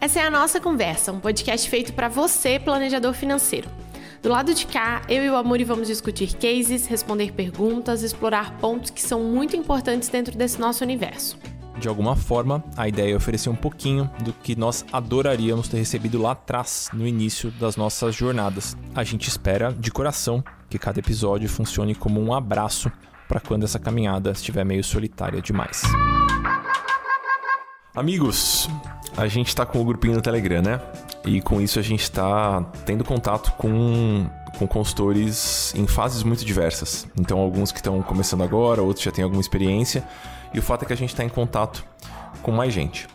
Essa é a nossa conversa, um podcast feito para você, planejador financeiro. Do lado de cá, eu e o Amuri vamos discutir cases, responder perguntas, explorar pontos que são muito importantes dentro desse nosso universo. De alguma forma, a ideia é oferecer um pouquinho do que nós adoraríamos ter recebido lá atrás, no início das nossas jornadas. A gente espera, de coração, que cada episódio funcione como um abraço para quando essa caminhada estiver meio solitária demais. Amigos, a gente está com o grupinho no Telegram, né? E com isso a gente está tendo contato com, com consultores em fases muito diversas. Então, alguns que estão começando agora, outros já têm alguma experiência. E o fato é que a gente está em contato com mais gente.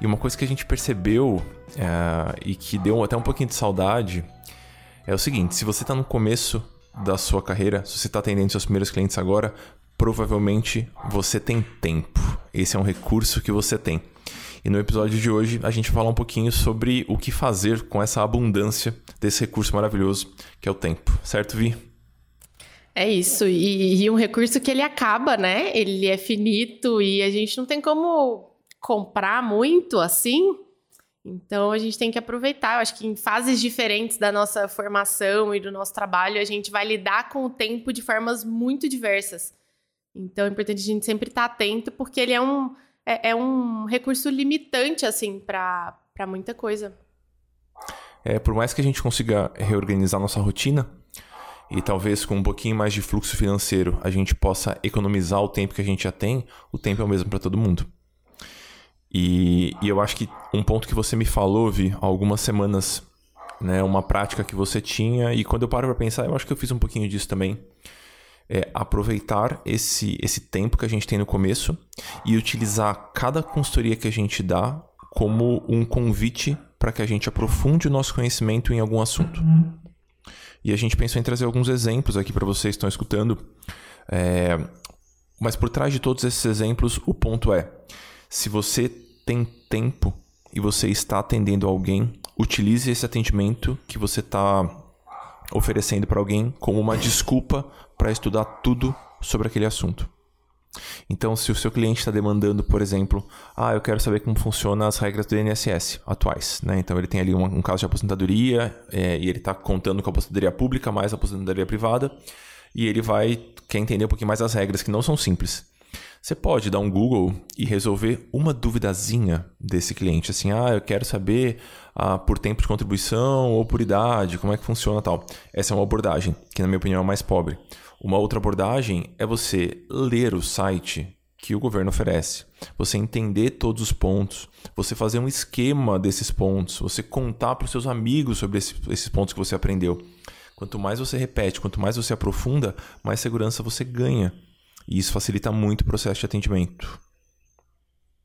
E uma coisa que a gente percebeu é, e que deu até um pouquinho de saudade é o seguinte: se você está no começo da sua carreira, se você está atendendo seus primeiros clientes agora, provavelmente você tem tempo. Esse é um recurso que você tem. E no episódio de hoje a gente vai falar um pouquinho sobre o que fazer com essa abundância desse recurso maravilhoso que é o tempo, certo, Vi? É isso, e, e um recurso que ele acaba, né? Ele é finito e a gente não tem como comprar muito assim. Então a gente tem que aproveitar. Eu acho que em fases diferentes da nossa formação e do nosso trabalho, a gente vai lidar com o tempo de formas muito diversas. Então é importante a gente sempre estar atento, porque ele é um é, é um recurso limitante, assim, para muita coisa. É, por mais que a gente consiga reorganizar nossa rotina e talvez com um pouquinho mais de fluxo financeiro a gente possa economizar o tempo que a gente já tem, o tempo é o mesmo para todo mundo. E, e, eu acho que um ponto que você me falou, Vi, há algumas semanas, né, uma prática que você tinha, e quando eu paro para pensar, eu acho que eu fiz um pouquinho disso também é, aproveitar esse, esse tempo que a gente tem no começo e utilizar cada consultoria que a gente dá como um convite para que a gente aprofunde o nosso conhecimento em algum assunto. E a gente pensou em trazer alguns exemplos aqui para vocês que estão escutando. É, mas por trás de todos esses exemplos, o ponto é: se você tem tempo e você está atendendo alguém, utilize esse atendimento que você está oferecendo para alguém como uma desculpa para estudar tudo sobre aquele assunto. Então, se o seu cliente está demandando, por exemplo, ah, eu quero saber como funcionam as regras do INSS atuais, né? Então, ele tem ali um, um caso de aposentadoria é, e ele está contando com a aposentadoria pública mais a aposentadoria privada e ele vai quer entender um pouquinho mais as regras que não são simples. Você pode dar um Google e resolver uma duvidazinha desse cliente, assim, ah, eu quero saber ah, por tempo de contribuição ou por idade, como é que funciona tal. Essa é uma abordagem que, na minha opinião, é mais pobre. Uma outra abordagem é você ler o site que o governo oferece, você entender todos os pontos, você fazer um esquema desses pontos, você contar para os seus amigos sobre esse, esses pontos que você aprendeu. Quanto mais você repete, quanto mais você aprofunda, mais segurança você ganha. E isso facilita muito o processo de atendimento.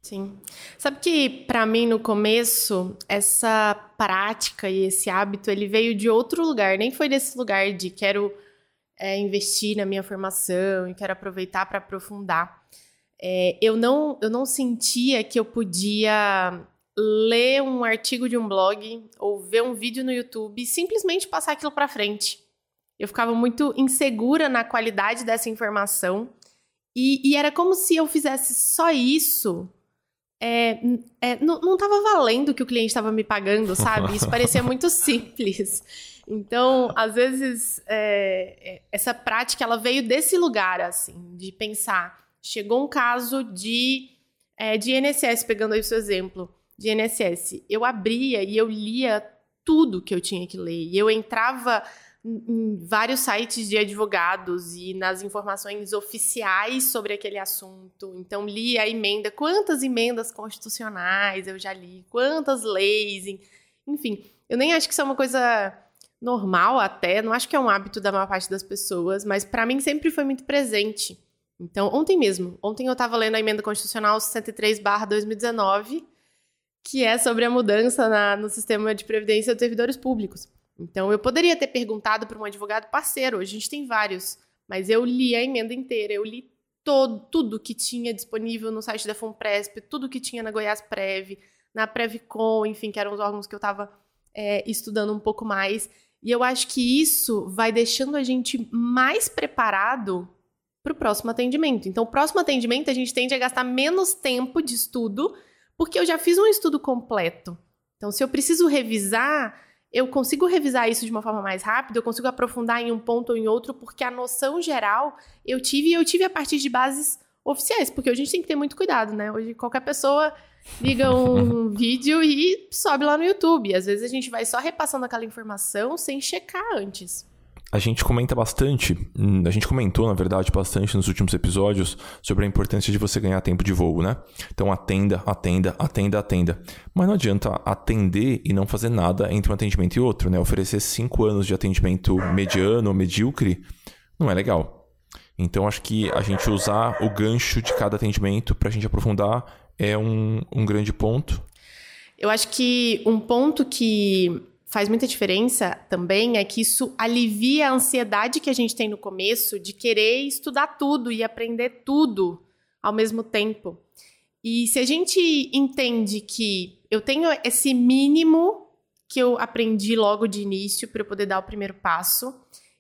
Sim. Sabe que para mim no começo essa prática e esse hábito ele veio de outro lugar, nem foi desse lugar de quero é, investir na minha formação e quero aproveitar para aprofundar. É, eu não eu não sentia que eu podia ler um artigo de um blog ou ver um vídeo no YouTube e simplesmente passar aquilo para frente. Eu ficava muito insegura na qualidade dessa informação e, e era como se eu fizesse só isso é, é, não, não tava valendo o que o cliente estava me pagando, sabe? Isso parecia muito simples. Então, às vezes, é, é, essa prática ela veio desse lugar, assim, de pensar. Chegou um caso de, é, de INSS, pegando aí o seu exemplo, de INSS. Eu abria e eu lia tudo que eu tinha que ler. E eu entrava em vários sites de advogados e nas informações oficiais sobre aquele assunto. Então, li a emenda, quantas emendas constitucionais eu já li, quantas leis, enfim. Eu nem acho que isso é uma coisa normal até, não acho que é um hábito da maior parte das pessoas, mas para mim sempre foi muito presente. Então, ontem mesmo, ontem eu estava lendo a emenda constitucional 63/2019, que é sobre a mudança na, no sistema de previdência dos servidores públicos. Então, eu poderia ter perguntado para um advogado parceiro, a gente tem vários, mas eu li a emenda inteira, eu li todo, tudo que tinha disponível no site da FUNPRESP, tudo que tinha na Goiás Prev, na Previcom, enfim, que eram os órgãos que eu estava é, estudando um pouco mais. E eu acho que isso vai deixando a gente mais preparado para o próximo atendimento. Então, o próximo atendimento a gente tende a gastar menos tempo de estudo, porque eu já fiz um estudo completo. Então, se eu preciso revisar, eu consigo revisar isso de uma forma mais rápida, eu consigo aprofundar em um ponto ou em outro, porque a noção geral eu tive e eu tive a partir de bases oficiais, porque a gente tem que ter muito cuidado, né? Hoje qualquer pessoa liga um vídeo e sobe lá no YouTube. Às vezes a gente vai só repassando aquela informação sem checar antes. A gente comenta bastante, hum, a gente comentou, na verdade, bastante nos últimos episódios sobre a importância de você ganhar tempo de voo, né? Então atenda, atenda, atenda, atenda. Mas não adianta atender e não fazer nada entre um atendimento e outro, né? Oferecer cinco anos de atendimento mediano ou medíocre não é legal. Então acho que a gente usar o gancho de cada atendimento para a gente aprofundar é um, um grande ponto. Eu acho que um ponto que faz muita diferença também é que isso alivia a ansiedade que a gente tem no começo de querer estudar tudo e aprender tudo ao mesmo tempo. E se a gente entende que eu tenho esse mínimo que eu aprendi logo de início para eu poder dar o primeiro passo,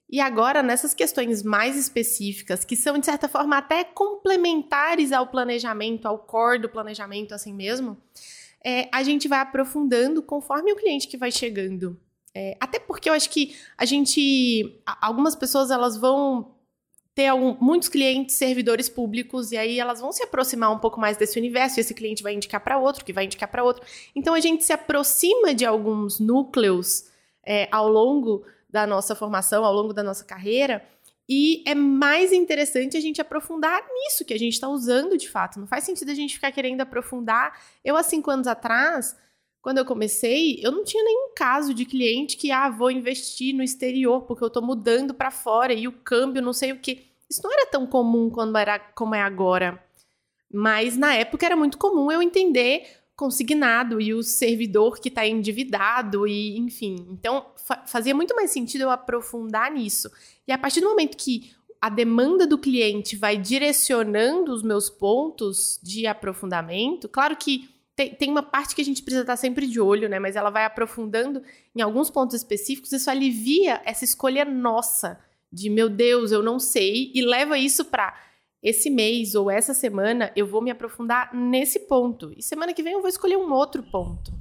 e agora nessas questões mais específicas, que são de certa forma até complementares ao planejamento, ao core do planejamento assim mesmo, é, a gente vai aprofundando conforme o cliente que vai chegando. É, até porque eu acho que a gente. Algumas pessoas elas vão ter algum, muitos clientes servidores públicos e aí elas vão se aproximar um pouco mais desse universo e esse cliente vai indicar para outro, que vai indicar para outro. Então a gente se aproxima de alguns núcleos é, ao longo da nossa formação, ao longo da nossa carreira, e é mais interessante a gente aprofundar nisso que a gente está usando de fato. Não faz sentido a gente ficar querendo aprofundar. Eu, há cinco anos atrás, quando eu comecei, eu não tinha nenhum caso de cliente que, ah, vou investir no exterior porque eu estou mudando para fora e o câmbio, não sei o que. Isso não era tão comum quando era como é agora. Mas na época era muito comum eu entender consignado e o servidor que está endividado e enfim. Então fa fazia muito mais sentido eu aprofundar nisso. E a partir do momento que a demanda do cliente vai direcionando os meus pontos de aprofundamento, claro que tem, tem uma parte que a gente precisa estar sempre de olho, né? Mas ela vai aprofundando em alguns pontos específicos, isso alivia essa escolha nossa de meu Deus, eu não sei, e leva isso para esse mês ou essa semana eu vou me aprofundar nesse ponto. E semana que vem eu vou escolher um outro ponto.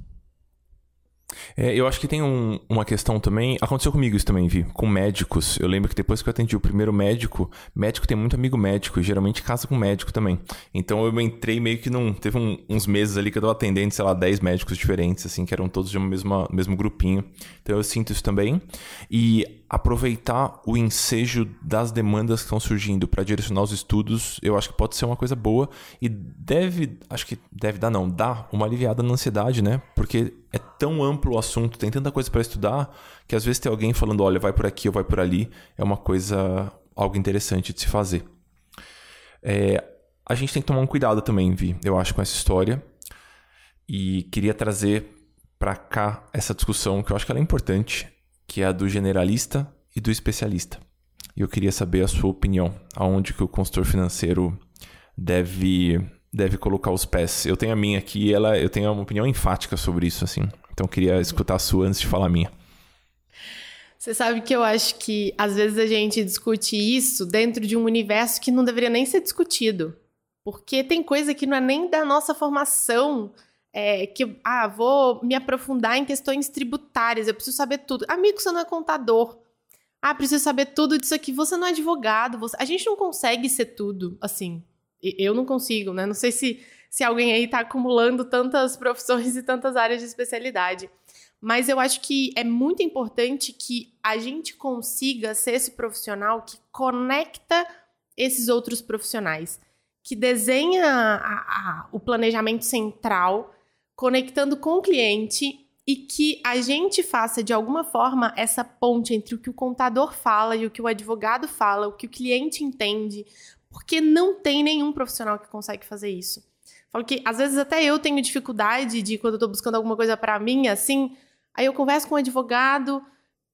É, eu acho que tem um, uma questão também. Aconteceu comigo isso também, Vi, com médicos. Eu lembro que depois que eu atendi o primeiro médico, médico tem muito amigo médico, e geralmente casa com médico também. Então eu entrei meio que num. Teve um, uns meses ali que eu tava atendendo, sei lá, 10 médicos diferentes, assim, que eram todos de um mesmo, mesmo grupinho. Então eu sinto isso também. E aproveitar o ensejo das demandas que estão surgindo para direcionar os estudos, eu acho que pode ser uma coisa boa e deve, acho que deve dar não, dá uma aliviada na ansiedade, né? Porque é tão amplo o assunto, tem tanta coisa para estudar, que às vezes tem alguém falando, olha, vai por aqui ou vai por ali, é uma coisa algo interessante de se fazer. É, a gente tem que tomar um cuidado também, Vi, eu acho, com essa história. E queria trazer para cá essa discussão que eu acho que ela é importante, que é a do generalista e do especialista. E eu queria saber a sua opinião, aonde que o consultor financeiro deve deve colocar os pés. Eu tenho a minha aqui, ela eu tenho uma opinião enfática sobre isso assim. Então eu queria escutar a sua antes de falar a minha. Você sabe que eu acho que às vezes a gente discute isso dentro de um universo que não deveria nem ser discutido. Porque tem coisa que não é nem da nossa formação é, que, ah, vou me aprofundar em questões tributárias, eu preciso saber tudo. Amigo, você não é contador. Ah, preciso saber tudo disso aqui. Você não é advogado. Você... A gente não consegue ser tudo, assim. Eu não consigo, né? Não sei se, se alguém aí está acumulando tantas profissões e tantas áreas de especialidade. Mas eu acho que é muito importante que a gente consiga ser esse profissional que conecta esses outros profissionais, que desenha a, a, o planejamento central conectando com o cliente e que a gente faça de alguma forma essa ponte entre o que o contador fala e o que o advogado fala, o que o cliente entende, porque não tem nenhum profissional que consegue fazer isso. Falo que às vezes até eu tenho dificuldade de quando eu tô buscando alguma coisa para mim, assim, aí eu converso com um advogado,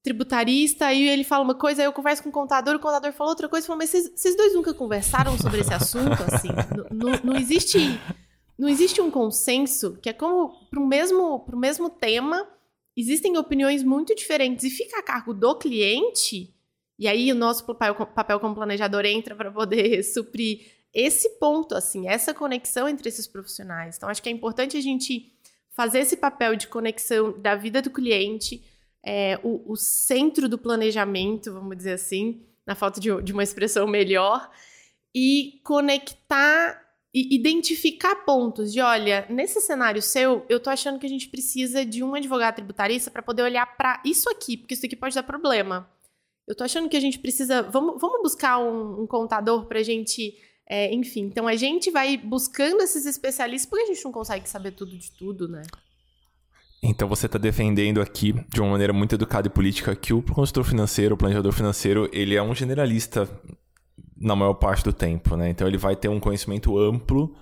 tributarista, aí ele fala uma coisa, aí eu converso com o contador, o contador fala outra coisa, eu falo, mas vocês dois nunca conversaram sobre esse assunto, assim? não existe não existe um consenso que é como para o mesmo, mesmo tema existem opiniões muito diferentes e fica a cargo do cliente, e aí o nosso papel, papel como planejador entra para poder suprir esse ponto, assim, essa conexão entre esses profissionais. Então, acho que é importante a gente fazer esse papel de conexão da vida do cliente, é, o, o, centro do planejamento, vamos dizer assim, na falta de, de uma expressão melhor, e conectar e identificar pontos de, olha, nesse cenário seu, eu tô achando que a gente precisa de um advogado tributarista para poder olhar para isso aqui, porque isso aqui pode dar problema. Eu tô achando que a gente precisa, vamos, vamos buscar um, um contador para a gente, é, enfim. Então a gente vai buscando esses especialistas, porque a gente não consegue saber tudo de tudo, né? Então você está defendendo aqui, de uma maneira muito educada e política, que o consultor financeiro, o planejador financeiro, ele é um generalista na maior parte do tempo, né? Então ele vai ter um conhecimento amplo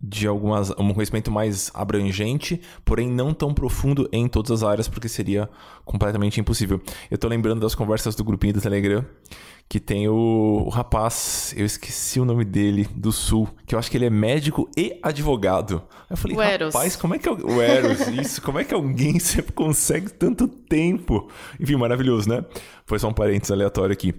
de algumas um conhecimento mais abrangente, porém não tão profundo em todas as áreas, porque seria completamente impossível. Eu tô lembrando das conversas do grupinho do Telegram, que tem o, o rapaz, eu esqueci o nome dele, do Sul, que eu acho que ele é médico e advogado. Eu falei, rapaz, como é que é o Eros, isso, como é que alguém sempre consegue tanto tempo? Enfim, maravilhoso, né? Foi só um parênteses aleatório aqui.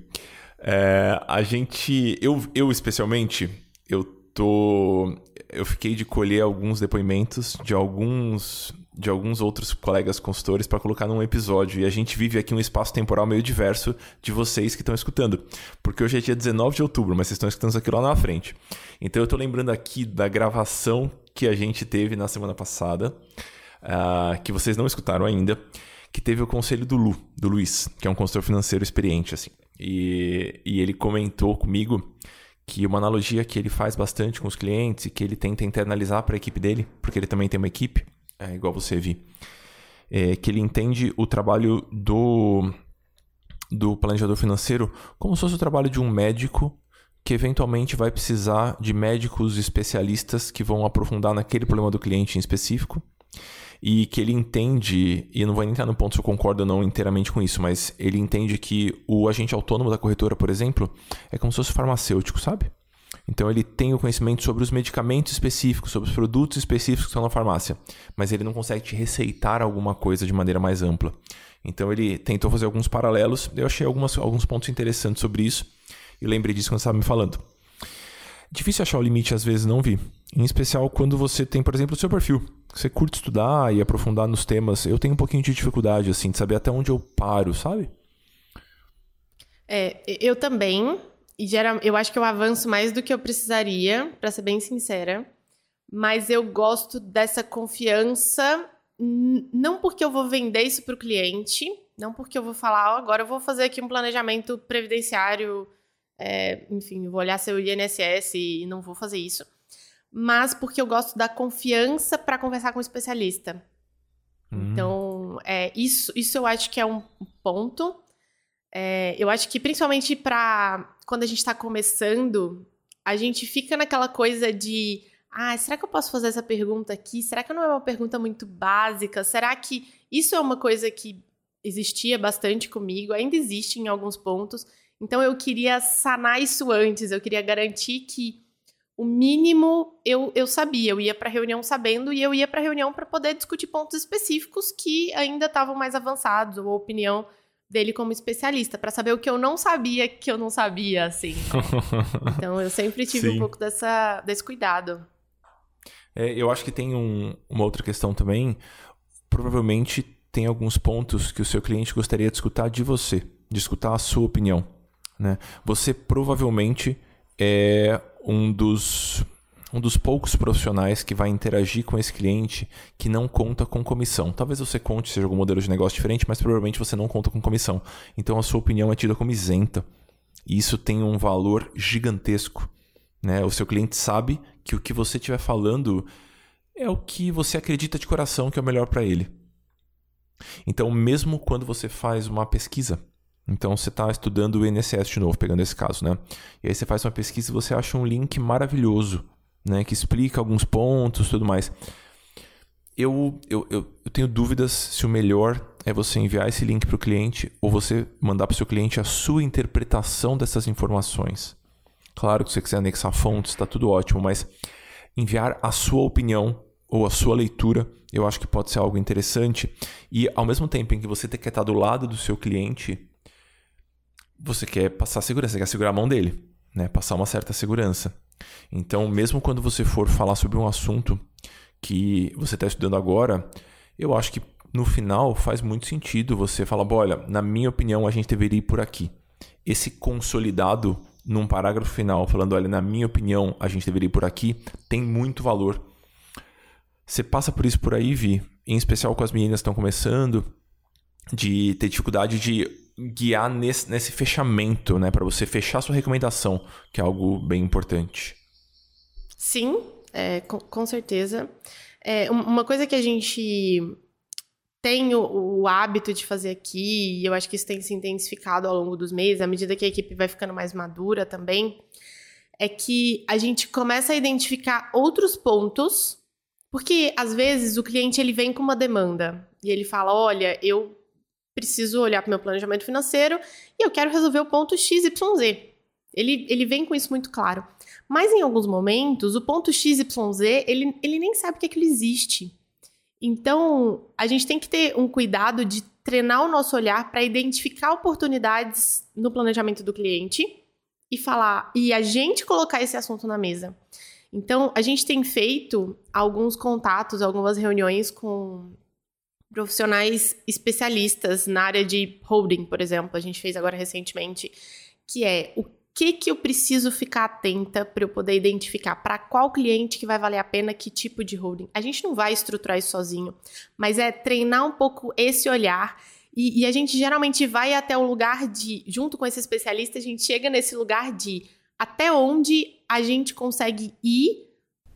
É, a gente, eu, eu especialmente, eu tô, eu fiquei de colher alguns depoimentos de alguns de alguns outros colegas consultores para colocar num episódio. E a gente vive aqui um espaço temporal meio diverso de vocês que estão escutando. Porque hoje é dia 19 de outubro, mas vocês estão escutando isso aqui lá na frente. Então eu estou lembrando aqui da gravação que a gente teve na semana passada, uh, que vocês não escutaram ainda, que teve o conselho do Lu, do Luiz, que é um consultor financeiro experiente, assim. E, e ele comentou comigo que uma analogia que ele faz bastante com os clientes e que ele tenta internalizar para a equipe dele, porque ele também tem uma equipe, é, igual você vi, é que ele entende o trabalho do, do planejador financeiro como se fosse o trabalho de um médico que eventualmente vai precisar de médicos especialistas que vão aprofundar naquele problema do cliente em específico e que ele entende, e não vou entrar no ponto se eu concordo ou não inteiramente com isso, mas ele entende que o agente autônomo da corretora, por exemplo, é como se fosse farmacêutico, sabe? Então ele tem o conhecimento sobre os medicamentos específicos, sobre os produtos específicos que estão na farmácia, mas ele não consegue te receitar alguma coisa de maneira mais ampla. Então ele tentou fazer alguns paralelos, eu achei algumas, alguns pontos interessantes sobre isso e lembrei disso quando você estava me falando. Difícil achar o limite, às vezes não vi. Em especial quando você tem, por exemplo, o seu perfil. Você curte estudar e aprofundar nos temas. Eu tenho um pouquinho de dificuldade, assim, de saber até onde eu paro, sabe? É, eu também. E geral, eu acho que eu avanço mais do que eu precisaria, para ser bem sincera. Mas eu gosto dessa confiança, não porque eu vou vender isso para o cliente, não porque eu vou falar, oh, agora eu vou fazer aqui um planejamento previdenciário é, enfim, vou olhar seu INSS e não vou fazer isso. Mas porque eu gosto da confiança para conversar com o um especialista. Hum. Então, é, isso, isso eu acho que é um ponto. É, eu acho que principalmente para quando a gente está começando, a gente fica naquela coisa de ah, será que eu posso fazer essa pergunta aqui? Será que não é uma pergunta muito básica? Será que isso é uma coisa que existia bastante comigo, ainda existe em alguns pontos, então eu queria sanar isso antes, eu queria garantir que o mínimo eu, eu sabia, eu ia para a reunião sabendo e eu ia para a reunião para poder discutir pontos específicos que ainda estavam mais avançados, ou a opinião dele como especialista, para saber o que eu não sabia que eu não sabia, assim. então eu sempre tive Sim. um pouco dessa, desse cuidado. É, eu acho que tem um, uma outra questão também. Provavelmente tem alguns pontos que o seu cliente gostaria de escutar de você, de escutar a sua opinião. Né? Você provavelmente é um dos, um dos poucos profissionais que vai interagir com esse cliente que não conta com comissão. Talvez você conte, seja algum modelo de negócio diferente, mas provavelmente você não conta com comissão. Então a sua opinião é tida como isenta. E isso tem um valor gigantesco. Né? O seu cliente sabe que o que você estiver falando é o que você acredita de coração que é o melhor para ele. Então, mesmo quando você faz uma pesquisa, então você está estudando o INSS de novo, pegando esse caso, né? E aí você faz uma pesquisa e você acha um link maravilhoso, né? Que explica alguns pontos tudo mais. Eu, eu, eu, eu tenho dúvidas se o melhor é você enviar esse link para o cliente ou você mandar para o seu cliente a sua interpretação dessas informações. Claro que se você quiser anexar fontes, está tudo ótimo, mas enviar a sua opinião ou a sua leitura, eu acho que pode ser algo interessante. E ao mesmo tempo em que você quer estar do lado do seu cliente, você quer passar segurança, você quer segurar a mão dele, né? Passar uma certa segurança. Então, mesmo quando você for falar sobre um assunto que você está estudando agora, eu acho que no final faz muito sentido você falar, olha, na minha opinião a gente deveria ir por aqui. Esse consolidado num parágrafo final falando, olha, na minha opinião a gente deveria ir por aqui, tem muito valor você passa por isso por aí, Vi, em especial com as meninas que estão começando, de ter dificuldade de guiar nesse, nesse fechamento, né? Para você fechar sua recomendação, que é algo bem importante. Sim, é, com, com, certeza. É, uma coisa que a gente tem o, o, hábito de fazer aqui, e eu acho que isso tem se intensificado ao longo dos meses, à medida que a equipe vai ficando mais madura também, é que a gente começa a identificar outros pontos porque às vezes o cliente ele vem com uma demanda e ele fala: "Olha, eu preciso olhar para o meu planejamento financeiro e eu quero resolver o ponto XYZ". Ele, ele vem com isso muito claro. Mas em alguns momentos, o ponto XYZ, ele, ele nem sabe que aquilo existe. Então, a gente tem que ter um cuidado de treinar o nosso olhar para identificar oportunidades no planejamento do cliente e falar, e a gente colocar esse assunto na mesa. Então, a gente tem feito alguns contatos, algumas reuniões com profissionais especialistas na área de holding, por exemplo. A gente fez agora recentemente, que é o que que eu preciso ficar atenta para eu poder identificar para qual cliente que vai valer a pena que tipo de holding. A gente não vai estruturar isso sozinho, mas é treinar um pouco esse olhar e, e a gente geralmente vai até o lugar de, junto com esse especialista, a gente chega nesse lugar de até onde a gente consegue ir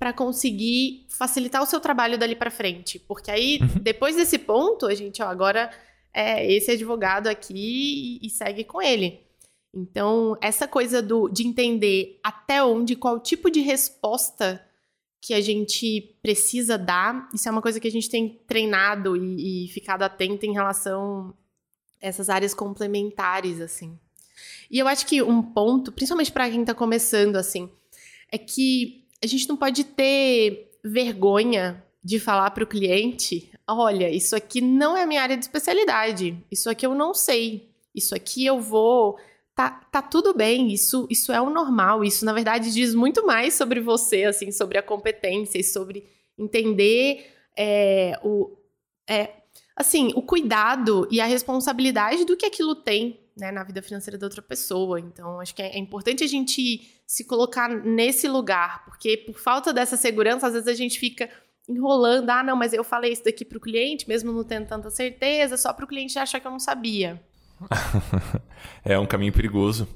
para conseguir facilitar o seu trabalho dali para frente. Porque aí, uhum. depois desse ponto, a gente, ó, agora é esse advogado aqui e, e segue com ele. Então, essa coisa do, de entender até onde, qual tipo de resposta que a gente precisa dar, isso é uma coisa que a gente tem treinado e, e ficado atento em relação a essas áreas complementares, assim. E eu acho que um ponto, principalmente para quem está começando, assim, é que a gente não pode ter vergonha de falar para o cliente: olha, isso aqui não é a minha área de especialidade, isso aqui eu não sei, isso aqui eu vou. Tá, tá tudo bem, isso, isso é o normal, isso na verdade diz muito mais sobre você, assim, sobre a competência e sobre entender é, o. É, assim, o cuidado e a responsabilidade do que aquilo tem né, na vida financeira da outra pessoa. Então, acho que é, é importante a gente se colocar nesse lugar, porque por falta dessa segurança, às vezes a gente fica enrolando. Ah, não, mas eu falei isso daqui para o cliente, mesmo não tendo tanta certeza, só para o cliente achar que eu não sabia. é um caminho perigoso.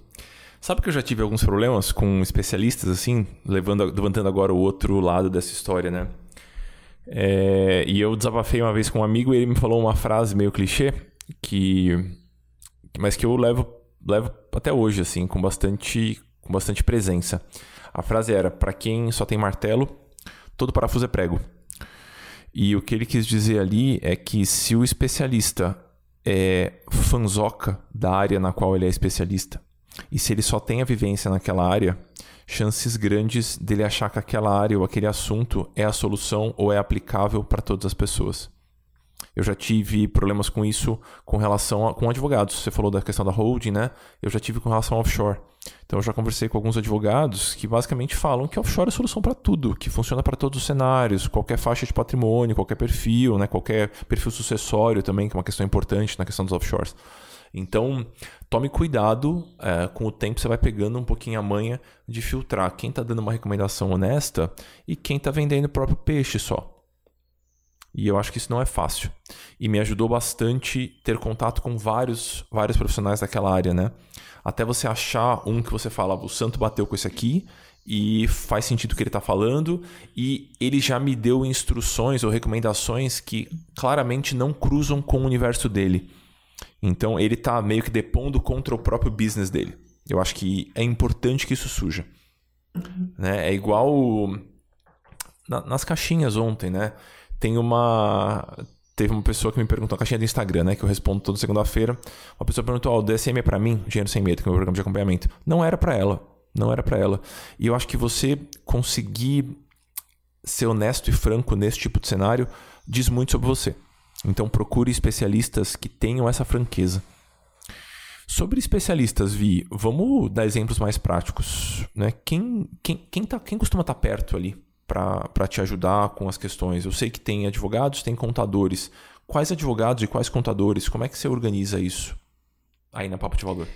Sabe que eu já tive alguns problemas com especialistas, assim, levando, levantando agora o outro lado dessa história, né? É, e eu desabafei uma vez com um amigo e ele me falou uma frase meio clichê que mas que eu levo, levo até hoje, assim, com bastante, com bastante presença. A frase era: para quem só tem martelo, todo parafuso é prego. E o que ele quis dizer ali é que se o especialista é fanzoca da área na qual ele é especialista, e se ele só tem a vivência naquela área, chances grandes dele achar que aquela área ou aquele assunto é a solução ou é aplicável para todas as pessoas. Eu já tive problemas com isso com relação a, com advogados. Você falou da questão da holding, né? Eu já tive com relação ao offshore. Então eu já conversei com alguns advogados que basicamente falam que offshore é solução para tudo, que funciona para todos os cenários, qualquer faixa de patrimônio, qualquer perfil, né? qualquer perfil sucessório também, que é uma questão importante na questão dos offshores. Então, tome cuidado, é, com o tempo você vai pegando um pouquinho a manha de filtrar quem está dando uma recomendação honesta e quem está vendendo o próprio peixe só. E eu acho que isso não é fácil. E me ajudou bastante ter contato com vários, vários profissionais daquela área, né? Até você achar um que você fala, o santo bateu com esse aqui e faz sentido o que ele está falando e ele já me deu instruções ou recomendações que claramente não cruzam com o universo dele. Então ele está meio que depondo contra o próprio business dele. Eu acho que é importante que isso suja. Uhum. Né? É igual na, nas caixinhas ontem, né? Tem uma. Teve uma pessoa que me perguntou, a caixinha do Instagram, né? Que eu respondo toda segunda-feira. Uma pessoa perguntou: Ó, oh, o DSM é pra mim? Dinheiro Sem Medo, que é o meu programa de acompanhamento. Não era para ela. Não era para ela. E eu acho que você conseguir ser honesto e franco nesse tipo de cenário diz muito sobre você. Então procure especialistas que tenham essa franqueza. Sobre especialistas, Vi, vamos dar exemplos mais práticos. Né? Quem, quem, quem, tá, quem costuma estar tá perto ali para te ajudar com as questões? Eu sei que tem advogados, tem contadores. Quais advogados e quais contadores? Como é que você organiza isso aí na Papo de Valor?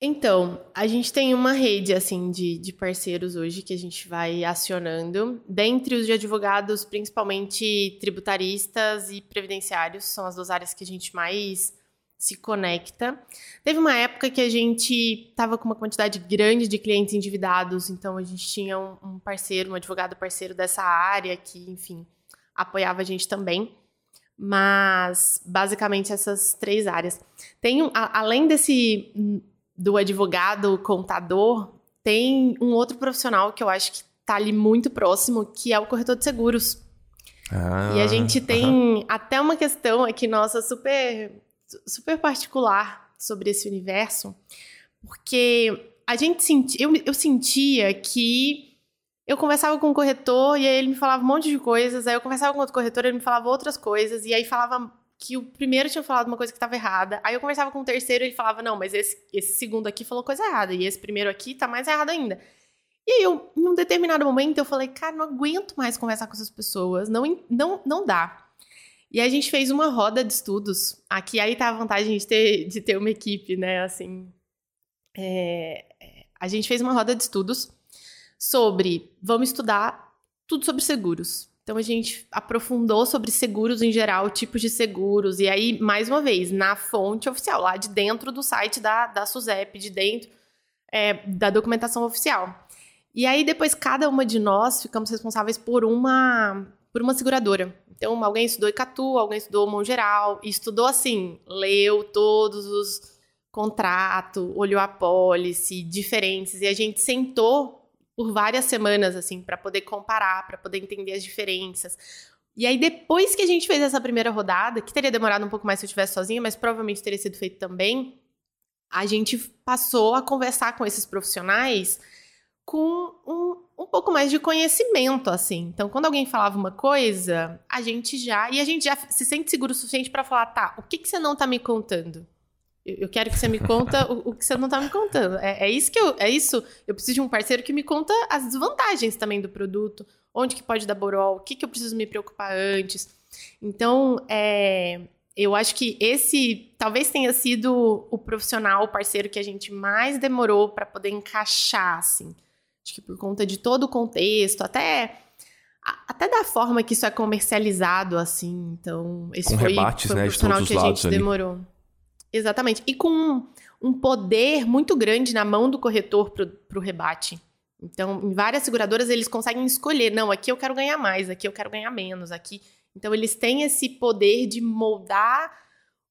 Então, a gente tem uma rede assim de, de parceiros hoje que a gente vai acionando. Dentre os de advogados, principalmente tributaristas e previdenciários, são as duas áreas que a gente mais se conecta. Teve uma época que a gente estava com uma quantidade grande de clientes endividados, então a gente tinha um, parceiro, um advogado parceiro dessa área que, enfim, apoiava a gente também. Mas basicamente essas três áreas. Tem um, a, além desse do advogado contador, tem um outro profissional que eu acho que está ali muito próximo, que é o corretor de seguros. Ah, e a gente tem até uma questão aqui nossa super super particular sobre esse universo, porque a gente sentia, eu, eu sentia que eu conversava com o corretor e aí ele me falava um monte de coisas, aí eu conversava com outro corretor ele me falava outras coisas, e aí falava que o primeiro tinha falado uma coisa que estava errada. Aí eu conversava com o terceiro e ele falava: não, mas esse, esse segundo aqui falou coisa errada. E esse primeiro aqui tá mais errado ainda. E aí eu, em um determinado momento, eu falei: cara, não aguento mais conversar com essas pessoas. Não, não, não dá. E a gente fez uma roda de estudos. Aqui aí tá a vantagem de ter, de ter uma equipe, né? Assim. É, a gente fez uma roda de estudos sobre. Vamos estudar tudo sobre seguros. Então a gente aprofundou sobre seguros em geral, tipos de seguros, e aí, mais uma vez, na fonte oficial, lá de dentro do site da, da SUSEP, de dentro é, da documentação oficial. E aí, depois, cada uma de nós ficamos responsáveis por uma, por uma seguradora. Então, alguém estudou Icatu, alguém estudou Mongeral, estudou assim, leu todos os contratos, olhou a policy, diferentes, e a gente sentou por várias semanas, assim, para poder comparar, para poder entender as diferenças. E aí, depois que a gente fez essa primeira rodada, que teria demorado um pouco mais se eu estivesse sozinha, mas provavelmente teria sido feito também, a gente passou a conversar com esses profissionais com um, um pouco mais de conhecimento, assim. Então, quando alguém falava uma coisa, a gente já. E a gente já se sente seguro o suficiente para falar, tá, o que, que você não tá me contando? Eu quero que você me conta o, o, que você não tá me contando. É, é, isso que eu. É isso. Eu preciso de um parceiro que me conta as desvantagens também do produto. Onde que pode dar borol, o que, que eu preciso me preocupar antes. Então, é, eu acho que esse talvez tenha sido o profissional, o parceiro que a gente mais demorou para poder encaixar, assim. Acho que por conta de todo o contexto, até até da forma que isso é comercializado, assim. Então, esse Com foi, rebates, foi né, de todos os que a gente ali. demorou. Exatamente. E com um, um poder muito grande na mão do corretor para o rebate. Então, em várias seguradoras, eles conseguem escolher: não, aqui eu quero ganhar mais, aqui eu quero ganhar menos, aqui. Então, eles têm esse poder de moldar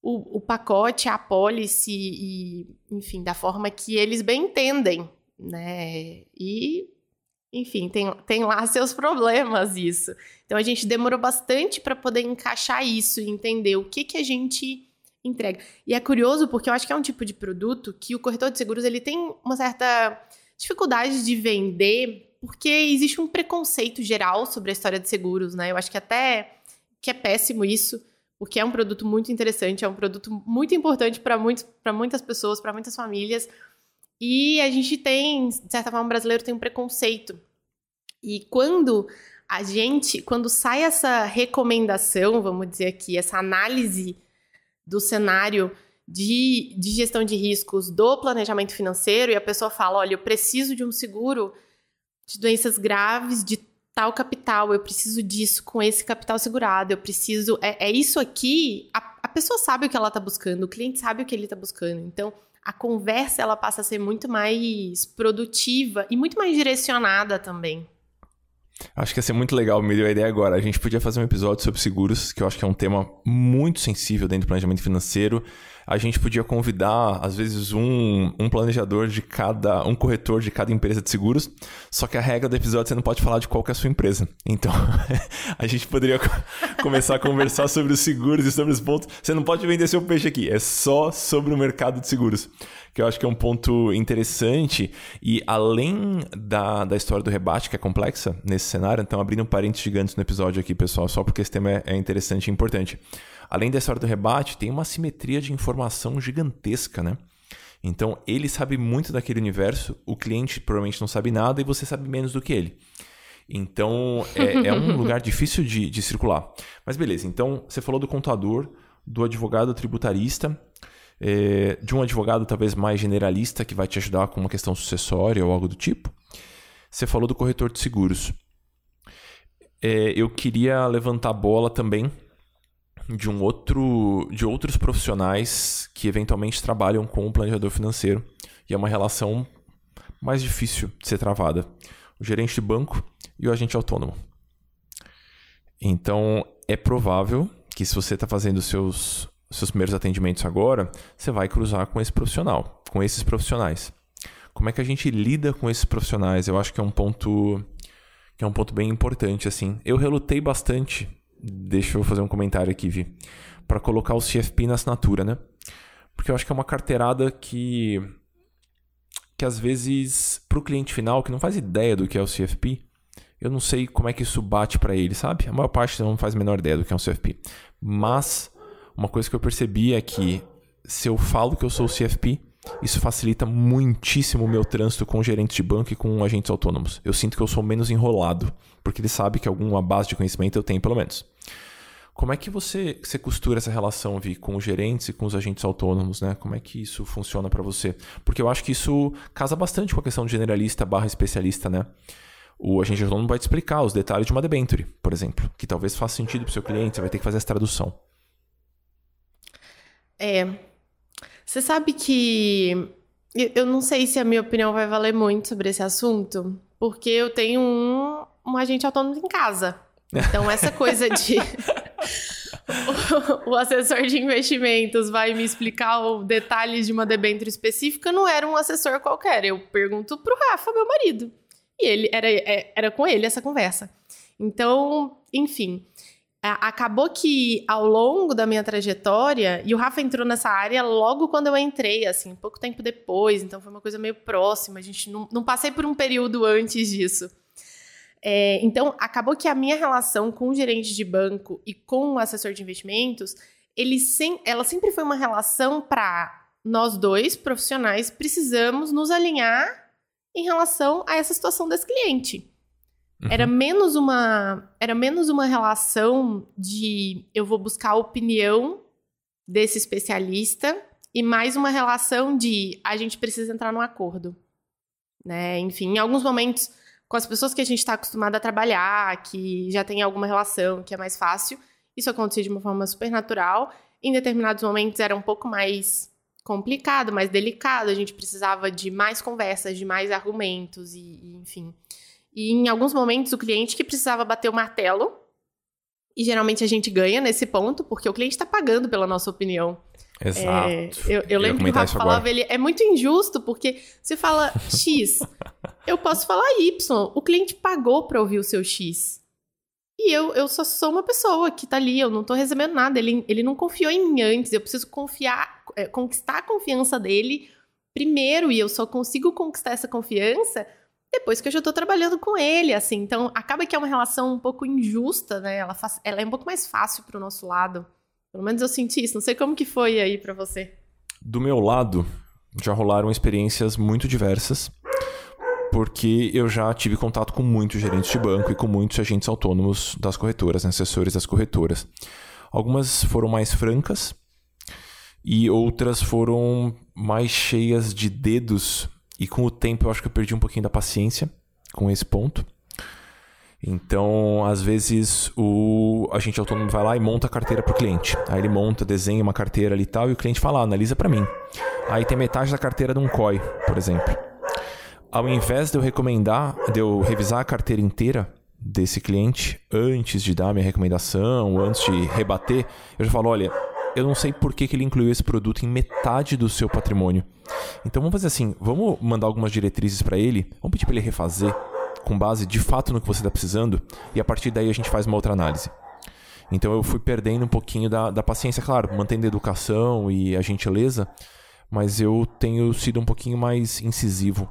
o, o pacote, a policy, e, enfim, da forma que eles bem entendem, né? E, enfim, tem, tem lá seus problemas isso. Então, a gente demorou bastante para poder encaixar isso e entender o que, que a gente entrega. E é curioso porque eu acho que é um tipo de produto que o corretor de seguros ele tem uma certa dificuldade de vender porque existe um preconceito geral sobre a história de seguros, né? Eu acho que até que é péssimo isso, porque é um produto muito interessante, é um produto muito importante para muitas pessoas, para muitas famílias. E a gente tem, de certa forma, o brasileiro tem um preconceito. E quando a gente, quando sai essa recomendação, vamos dizer aqui, essa análise do cenário de, de gestão de riscos do planejamento financeiro e a pessoa fala: olha, eu preciso de um seguro de doenças graves de tal capital, eu preciso disso com esse capital segurado, eu preciso. É, é isso aqui. A, a pessoa sabe o que ela está buscando, o cliente sabe o que ele está buscando. Então, a conversa ela passa a ser muito mais produtiva e muito mais direcionada também. Acho que ia ser muito legal, me deu a ideia agora. A gente podia fazer um episódio sobre seguros, que eu acho que é um tema muito sensível dentro do planejamento financeiro. A gente podia convidar, às vezes, um, um planejador de cada. um corretor de cada empresa de seguros. Só que a regra do episódio você não pode falar de qual é a sua empresa. Então, a gente poderia começar a conversar sobre os seguros e sobre os pontos. Você não pode vender seu peixe aqui, é só sobre o mercado de seguros. Que eu acho que é um ponto interessante. E além da, da história do rebate, que é complexa nesse cenário, então abrindo um parênteses gigantes no episódio aqui, pessoal, só porque esse tema é, é interessante e importante. Além da história do rebate, tem uma simetria de informação gigantesca, né? Então, ele sabe muito daquele universo, o cliente provavelmente não sabe nada e você sabe menos do que ele. Então, é, é um lugar difícil de, de circular. Mas beleza, então você falou do contador, do advogado tributarista, é, de um advogado talvez mais generalista que vai te ajudar com uma questão sucessória ou algo do tipo. Você falou do corretor de seguros. É, eu queria levantar a bola também de um outro de outros profissionais que eventualmente trabalham com o planejador financeiro e é uma relação mais difícil de ser travada. O gerente de banco e o agente autônomo. Então, é provável que se você está fazendo seus seus primeiros atendimentos agora, você vai cruzar com esse profissional, com esses profissionais. Como é que a gente lida com esses profissionais? Eu acho que é um ponto que é um ponto bem importante assim. Eu relutei bastante Deixa eu fazer um comentário aqui, Vi. Para colocar o CFP na assinatura, né? Porque eu acho que é uma carteirada que. que às vezes, para o cliente final, que não faz ideia do que é o CFP, eu não sei como é que isso bate para ele, sabe? A maior parte não faz a menor ideia do que é um CFP. Mas, uma coisa que eu percebi é que se eu falo que eu sou o CFP, isso facilita muitíssimo o meu trânsito com gerentes de banco e com agentes autônomos. Eu sinto que eu sou menos enrolado, porque ele sabe que alguma base de conhecimento eu tenho, pelo menos. Como é que você, você costura essa relação, Vi, com os gerentes e com os agentes autônomos, né? Como é que isso funciona para você? Porque eu acho que isso casa bastante com a questão de generalista barra especialista, né? O agente autônomo vai te explicar os detalhes de uma debenture, por exemplo, que talvez faça sentido para o seu cliente, você vai ter que fazer essa tradução. É. Você sabe que eu não sei se a minha opinião vai valer muito sobre esse assunto, porque eu tenho um, um agente autônomo em casa. Então, essa coisa de o, assessor de investimentos vai me explicar o detalhes de uma debênture específica, não era um assessor qualquer. Eu pergunto pro Rafa, meu marido. E ele era, é, era com ele essa conversa. Então, enfim. Acabou que ao longo da minha trajetória, e o Rafa entrou nessa área logo quando eu entrei, assim, pouco tempo depois, então foi uma coisa meio próxima, a gente não, não passei por um período antes disso. É, então, acabou que a minha relação com o gerente de banco e com o assessor de investimentos, ele sem, ela sempre foi uma relação para nós dois, profissionais, precisamos nos alinhar em relação a essa situação desse cliente. Uhum. Era menos uma era menos uma relação de eu vou buscar a opinião desse especialista e mais uma relação de a gente precisa entrar num acordo. Né? Enfim, em alguns momentos com as pessoas que a gente está acostumado a trabalhar, que já tem alguma relação, que é mais fácil. Isso acontecia de uma forma super natural. Em determinados momentos era um pouco mais complicado, mais delicado. A gente precisava de mais conversas, de mais argumentos e, e enfim. E em alguns momentos o cliente que precisava bater o martelo. E geralmente a gente ganha nesse ponto, porque o cliente está pagando pela nossa opinião. Exato. É, eu, eu lembro que o Rafa falava, ele é muito injusto, porque você fala X, eu posso falar Y. O cliente pagou para ouvir o seu X. E eu, eu só sou uma pessoa que tá ali, eu não tô recebendo nada. Ele, ele não confiou em mim antes, eu preciso confiar, é, conquistar a confiança dele primeiro, e eu só consigo conquistar essa confiança depois que eu já tô trabalhando com ele, assim. Então, acaba que é uma relação um pouco injusta, né? Ela, faz, ela é um pouco mais fácil pro nosso lado. Pelo menos eu senti isso. Não sei como que foi aí para você. Do meu lado, já rolaram experiências muito diversas, porque eu já tive contato com muitos gerentes de banco e com muitos agentes autônomos das corretoras, né, assessores das corretoras. Algumas foram mais francas e outras foram mais cheias de dedos, e com o tempo eu acho que eu perdi um pouquinho da paciência com esse ponto. Então, às vezes, o agente autônomo vai lá e monta a carteira para o cliente. Aí ele monta, desenha uma carteira ali e tal, e o cliente fala, ah, analisa para mim. Aí tem metade da carteira de um COI, por exemplo. Ao invés de eu recomendar, de eu revisar a carteira inteira desse cliente antes de dar minha recomendação, antes de rebater, eu já falo, olha, eu não sei por que, que ele incluiu esse produto em metade do seu patrimônio. Então vamos fazer assim, vamos mandar algumas diretrizes para ele, vamos pedir para ele refazer com base de fato no que você está precisando e a partir daí a gente faz uma outra análise. Então eu fui perdendo um pouquinho da, da paciência, claro, mantendo a educação e a gentileza, mas eu tenho sido um pouquinho mais incisivo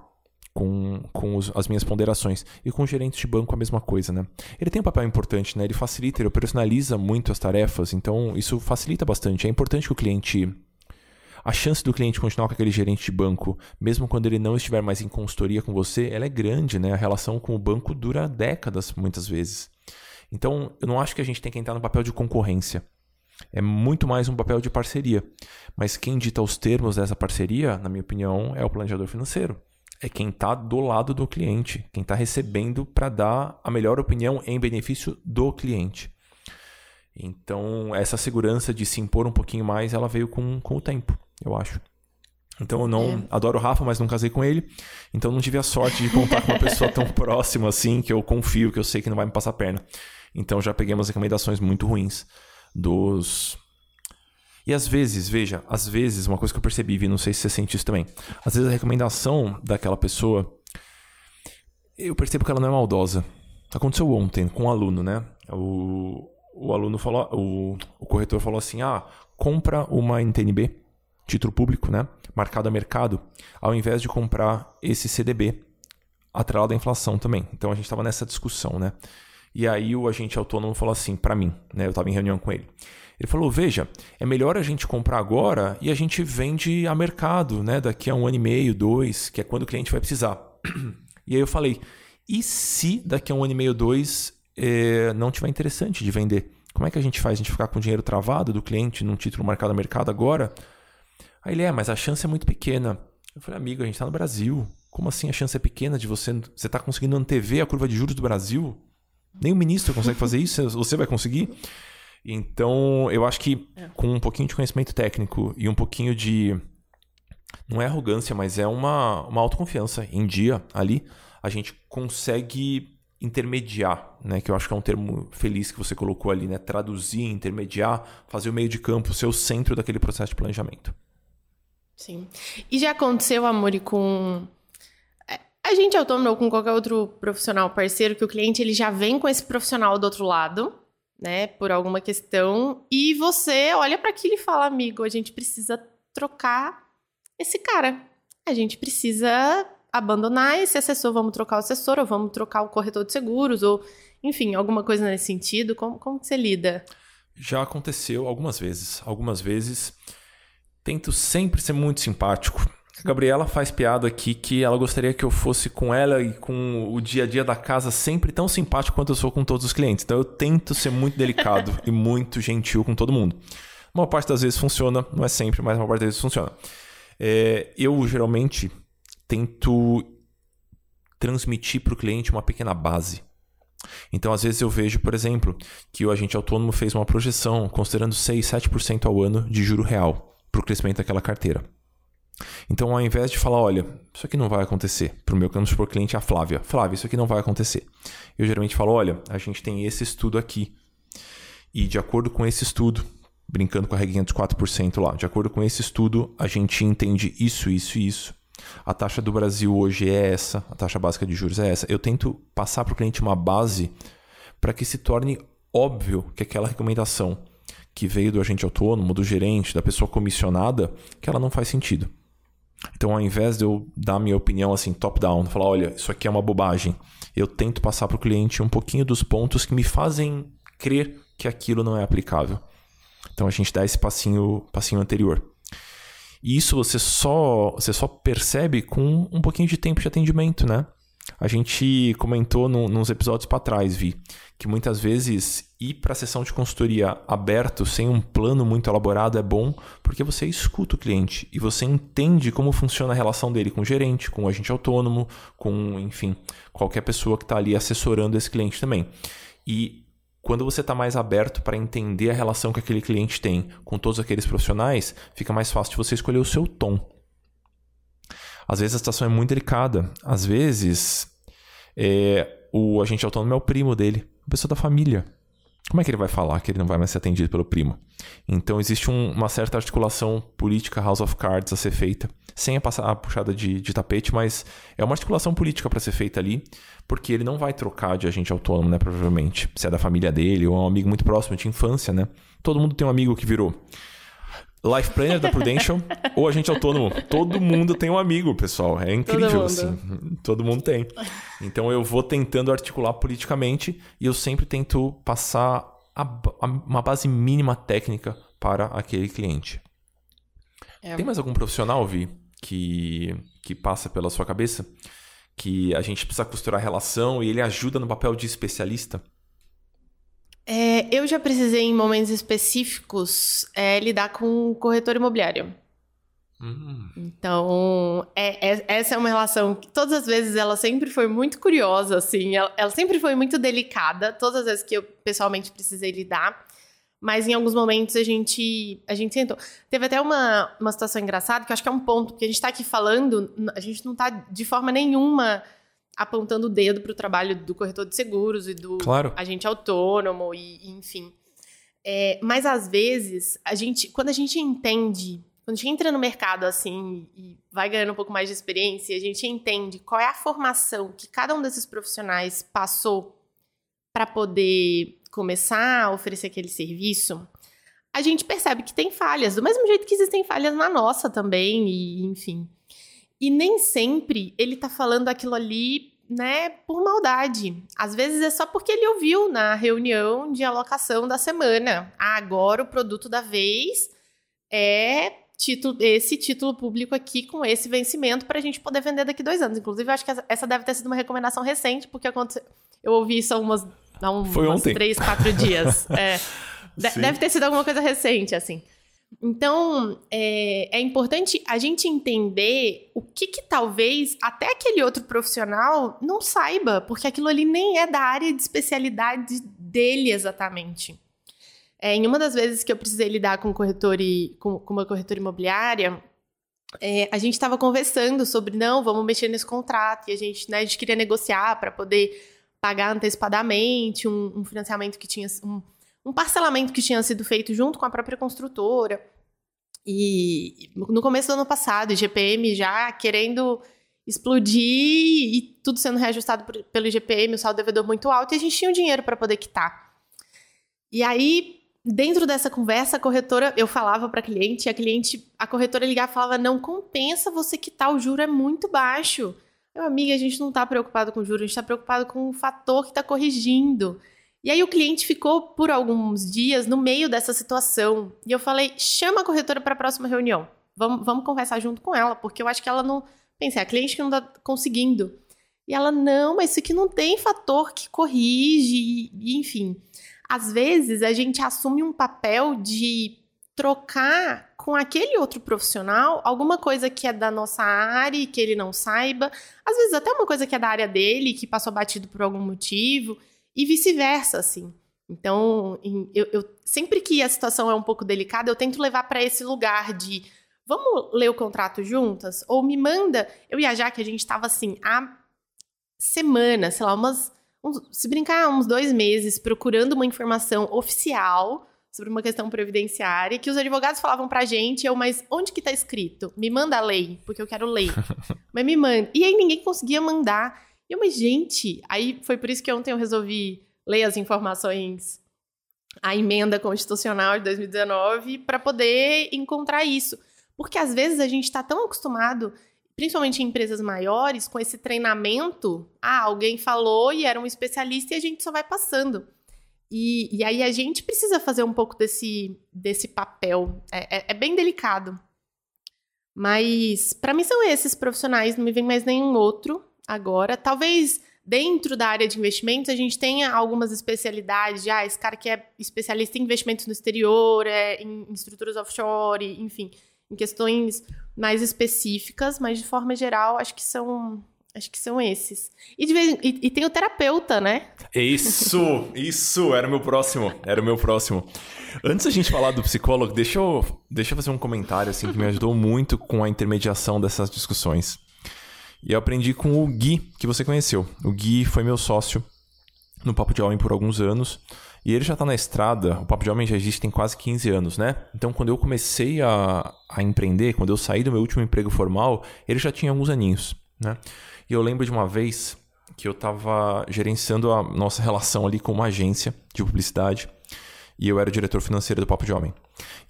com, com os, as minhas ponderações. E com o gerente de banco a mesma coisa, né? Ele tem um papel importante, né? Ele facilita, ele personaliza muito as tarefas, então isso facilita bastante. É importante que o cliente. A chance do cliente continuar com aquele gerente de banco, mesmo quando ele não estiver mais em consultoria com você, ela é grande, né? A relação com o banco dura décadas, muitas vezes. Então, eu não acho que a gente tem que entrar no papel de concorrência. É muito mais um papel de parceria. Mas quem dita os termos dessa parceria, na minha opinião, é o planejador financeiro é quem está do lado do cliente, quem está recebendo para dar a melhor opinião em benefício do cliente. Então, essa segurança de se impor um pouquinho mais, ela veio com, com o tempo, eu acho. Então, eu não é. adoro o Rafa, mas não casei com ele. Então, não tive a sorte de contar com uma pessoa tão próxima assim, que eu confio, que eu sei que não vai me passar perna. Então, já peguei umas recomendações muito ruins dos e às vezes, veja, às vezes, uma coisa que eu percebi, Vi, não sei se você sente isso também. Às vezes a recomendação daquela pessoa, eu percebo que ela não é maldosa. Aconteceu ontem com um aluno, né? O, o aluno falou, o, o corretor falou assim: ah, compra uma NTNB, título público, né? Marcado a mercado, ao invés de comprar esse CDB, atrelado à inflação também. Então a gente estava nessa discussão, né? E aí o agente autônomo falou assim para mim, né? Eu estava em reunião com ele. Ele falou: veja, é melhor a gente comprar agora e a gente vende a mercado, né? Daqui a um ano e meio, dois, que é quando o cliente vai precisar. E aí eu falei: e se daqui a um ano e meio, dois, é, não tiver interessante de vender? Como é que a gente faz? A gente ficar com o dinheiro travado do cliente num título marcado a mercado agora? Aí ele é, mas a chance é muito pequena. Eu falei, amigo, a gente está no Brasil. Como assim a chance é pequena de você. Você está conseguindo antever a curva de juros do Brasil? Nem o ministro consegue fazer isso, você vai conseguir? Então, eu acho que é. com um pouquinho de conhecimento técnico e um pouquinho de. Não é arrogância, mas é uma, uma autoconfiança em dia ali, a gente consegue intermediar, né? Que eu acho que é um termo feliz que você colocou ali, né? Traduzir, intermediar, fazer o meio de campo ser o centro daquele processo de planejamento. Sim. E já aconteceu, Amori, com é, a gente autônomo ou com qualquer outro profissional parceiro que o cliente ele já vem com esse profissional do outro lado né, por alguma questão, e você olha para aquilo e fala, amigo, a gente precisa trocar esse cara. A gente precisa abandonar esse assessor, vamos trocar o assessor, ou vamos trocar o corretor de seguros, ou enfim, alguma coisa nesse sentido. Como, como que você lida? Já aconteceu algumas vezes. Algumas vezes. Tento sempre ser muito simpático. A Gabriela faz piada aqui que ela gostaria que eu fosse com ela e com o dia a dia da casa sempre tão simpático quanto eu sou com todos os clientes. Então eu tento ser muito delicado e muito gentil com todo mundo. Uma parte das vezes funciona, não é sempre, mas uma parte das vezes funciona. É, eu geralmente tento transmitir para o cliente uma pequena base. Então, às vezes eu vejo, por exemplo, que o agente autônomo fez uma projeção considerando 6, 7% ao ano de juro real para o crescimento daquela carteira. Então, ao invés de falar, olha, isso aqui não vai acontecer, para o meu vamos supor, cliente, a Flávia. Flávia, isso aqui não vai acontecer. Eu geralmente falo, olha, a gente tem esse estudo aqui. E de acordo com esse estudo, brincando com a regrinha dos 4% lá, de acordo com esse estudo, a gente entende isso, isso e isso. A taxa do Brasil hoje é essa, a taxa básica de juros é essa. Eu tento passar para o cliente uma base para que se torne óbvio que aquela recomendação que veio do agente autônomo, do gerente, da pessoa comissionada, que ela não faz sentido. Então, ao invés de eu dar minha opinião assim, top-down, falar, olha, isso aqui é uma bobagem, eu tento passar para o cliente um pouquinho dos pontos que me fazem crer que aquilo não é aplicável. Então, a gente dá esse passinho, passinho anterior. E isso você só, você só percebe com um pouquinho de tempo de atendimento, né? A gente comentou no, nos episódios para trás, Vi, que muitas vezes ir para a sessão de consultoria aberto, sem um plano muito elaborado, é bom, porque você escuta o cliente e você entende como funciona a relação dele com o gerente, com o agente autônomo, com, enfim, qualquer pessoa que está ali assessorando esse cliente também. E quando você está mais aberto para entender a relação que aquele cliente tem com todos aqueles profissionais, fica mais fácil você escolher o seu tom. Às vezes a situação é muito delicada. Às vezes é, o agente autônomo é o primo dele, a pessoa da família. Como é que ele vai falar que ele não vai mais ser atendido pelo primo? Então existe um, uma certa articulação política House of Cards a ser feita, sem a, a puxada de, de tapete, mas é uma articulação política para ser feita ali, porque ele não vai trocar de agente autônomo, né? Provavelmente, se é da família dele ou é um amigo muito próximo de infância, né? Todo mundo tem um amigo que virou Life Planner da Prudential ou agente autônomo. Todo mundo tem um amigo, pessoal. É incrível, Todo assim. Todo mundo tem. Então eu vou tentando articular politicamente e eu sempre tento passar a, a, uma base mínima técnica para aquele cliente. É. Tem mais algum profissional, Vi, que, que passa pela sua cabeça? Que a gente precisa costurar a relação e ele ajuda no papel de especialista? É, eu já precisei, em momentos específicos, é, lidar com corretor imobiliário. Hum. Então, é, é, essa é uma relação que todas as vezes ela sempre foi muito curiosa, assim, ela, ela, sempre foi muito delicada, todas as vezes que eu pessoalmente precisei lidar, mas em alguns momentos a gente, a gente tentou. Teve até uma, uma situação engraçada, que eu acho que é um ponto, porque a gente está aqui falando, a gente não está de forma nenhuma apontando o dedo para o trabalho do corretor de seguros e do claro. agente autônomo e, e enfim. É, mas às vezes a gente, quando a gente entende, quando a gente entra no mercado assim e vai ganhando um pouco mais de experiência, a gente entende qual é a formação que cada um desses profissionais passou para poder começar a oferecer aquele serviço, a gente percebe que tem falhas, do mesmo jeito que existem falhas na nossa também, e enfim. E nem sempre ele tá falando aquilo ali, né, por maldade. Às vezes é só porque ele ouviu na reunião de alocação da semana. Ah, agora o produto da vez é título, esse título público aqui com esse vencimento para a gente poder vender daqui dois anos. Inclusive, eu acho que essa deve ter sido uma recomendação recente, porque aconteceu, eu ouvi isso há umas, há uns, Foi ontem. três, quatro dias. É, deve ter sido alguma coisa recente, assim. Então, é, é, importante a gente entender o que, que talvez até aquele outro profissional não saiba, porque aquilo ali nem é da área de especialidade dele exatamente. É, em uma das vezes que eu precisei lidar com, corretor e, com, com uma corretora imobiliária, é, a gente estava conversando sobre, não, vamos mexer nesse contrato, e a gente, né, a gente queria negociar para poder pagar antecipadamente um, um financiamento que tinha um, um parcelamento que tinha sido feito junto com a própria construtora. E no começo do ano passado, IGPM já querendo explodir e tudo sendo reajustado por, pelo IGPM, o saldo devedor muito alto, e a gente tinha o dinheiro para poder quitar. E aí, dentro dessa conversa, a corretora, eu falava para a cliente, a cliente, a corretora ligava e falava: não compensa você quitar, o juro é muito baixo. Meu amigo, a gente não está preocupado com o juro, a gente está preocupado com o fator que está corrigindo. E aí o cliente ficou por alguns dias no meio dessa situação. E eu falei: chama a corretora para a próxima reunião. Vamos, vamos conversar junto com ela, porque eu acho que ela não. Pensei, a cliente que não está conseguindo. E ela, não, mas isso aqui não tem fator que corrige, e, enfim. Às vezes a gente assume um papel de trocar com aquele outro profissional alguma coisa que é da nossa área e que ele não saiba, às vezes até uma coisa que é da área dele, que passou batido por algum motivo e vice-versa, assim. Então, eu, eu, sempre que a situação é um pouco delicada, eu tento levar para esse lugar de vamos ler o contrato juntas? Ou me manda. Eu e a Jaque, a gente estava assim, há semanas, sei lá, umas. Uns, se brincar, uns dois meses, procurando uma informação oficial sobre uma questão previdenciária, que os advogados falavam pra gente, eu, mas onde que tá escrito? Me manda a lei, porque eu quero ler. mas me manda. E aí ninguém conseguia mandar. E eu, mas gente, aí foi por isso que ontem eu resolvi ler as informações, a emenda constitucional de 2019, para poder encontrar isso. Porque às vezes a gente está tão acostumado, principalmente em empresas maiores, com esse treinamento. Ah, alguém falou e era um especialista e a gente só vai passando. E, e aí a gente precisa fazer um pouco desse, desse papel. É, é, é bem delicado. Mas para mim são esses profissionais, não me vem mais nenhum outro agora. Talvez dentro da área de investimentos a gente tenha algumas especialidades. Ah, esse cara que é especialista em investimentos no exterior, é, em, em estruturas offshore, enfim, em questões mais específicas, mas de forma geral acho que são Acho que são esses. E, vez, e, e, tem o terapeuta, né? Isso, isso, era o meu próximo. Era o meu próximo. Antes da gente falar do psicólogo, deixa eu, deixa eu fazer um comentário assim que me ajudou muito com a intermediação dessas discussões. E eu aprendi com o Gui, que você conheceu. O Gui foi meu sócio no Papo de Homem por alguns anos. E ele já tá na estrada, o Papo de Homem já existe tem quase 15 anos, né? Então, quando eu comecei a, a empreender, quando eu saí do meu último emprego formal, ele já tinha alguns aninhos, né? E eu lembro de uma vez que eu tava gerenciando a nossa relação ali com uma agência de publicidade e eu era o diretor financeiro do Papo de Homem.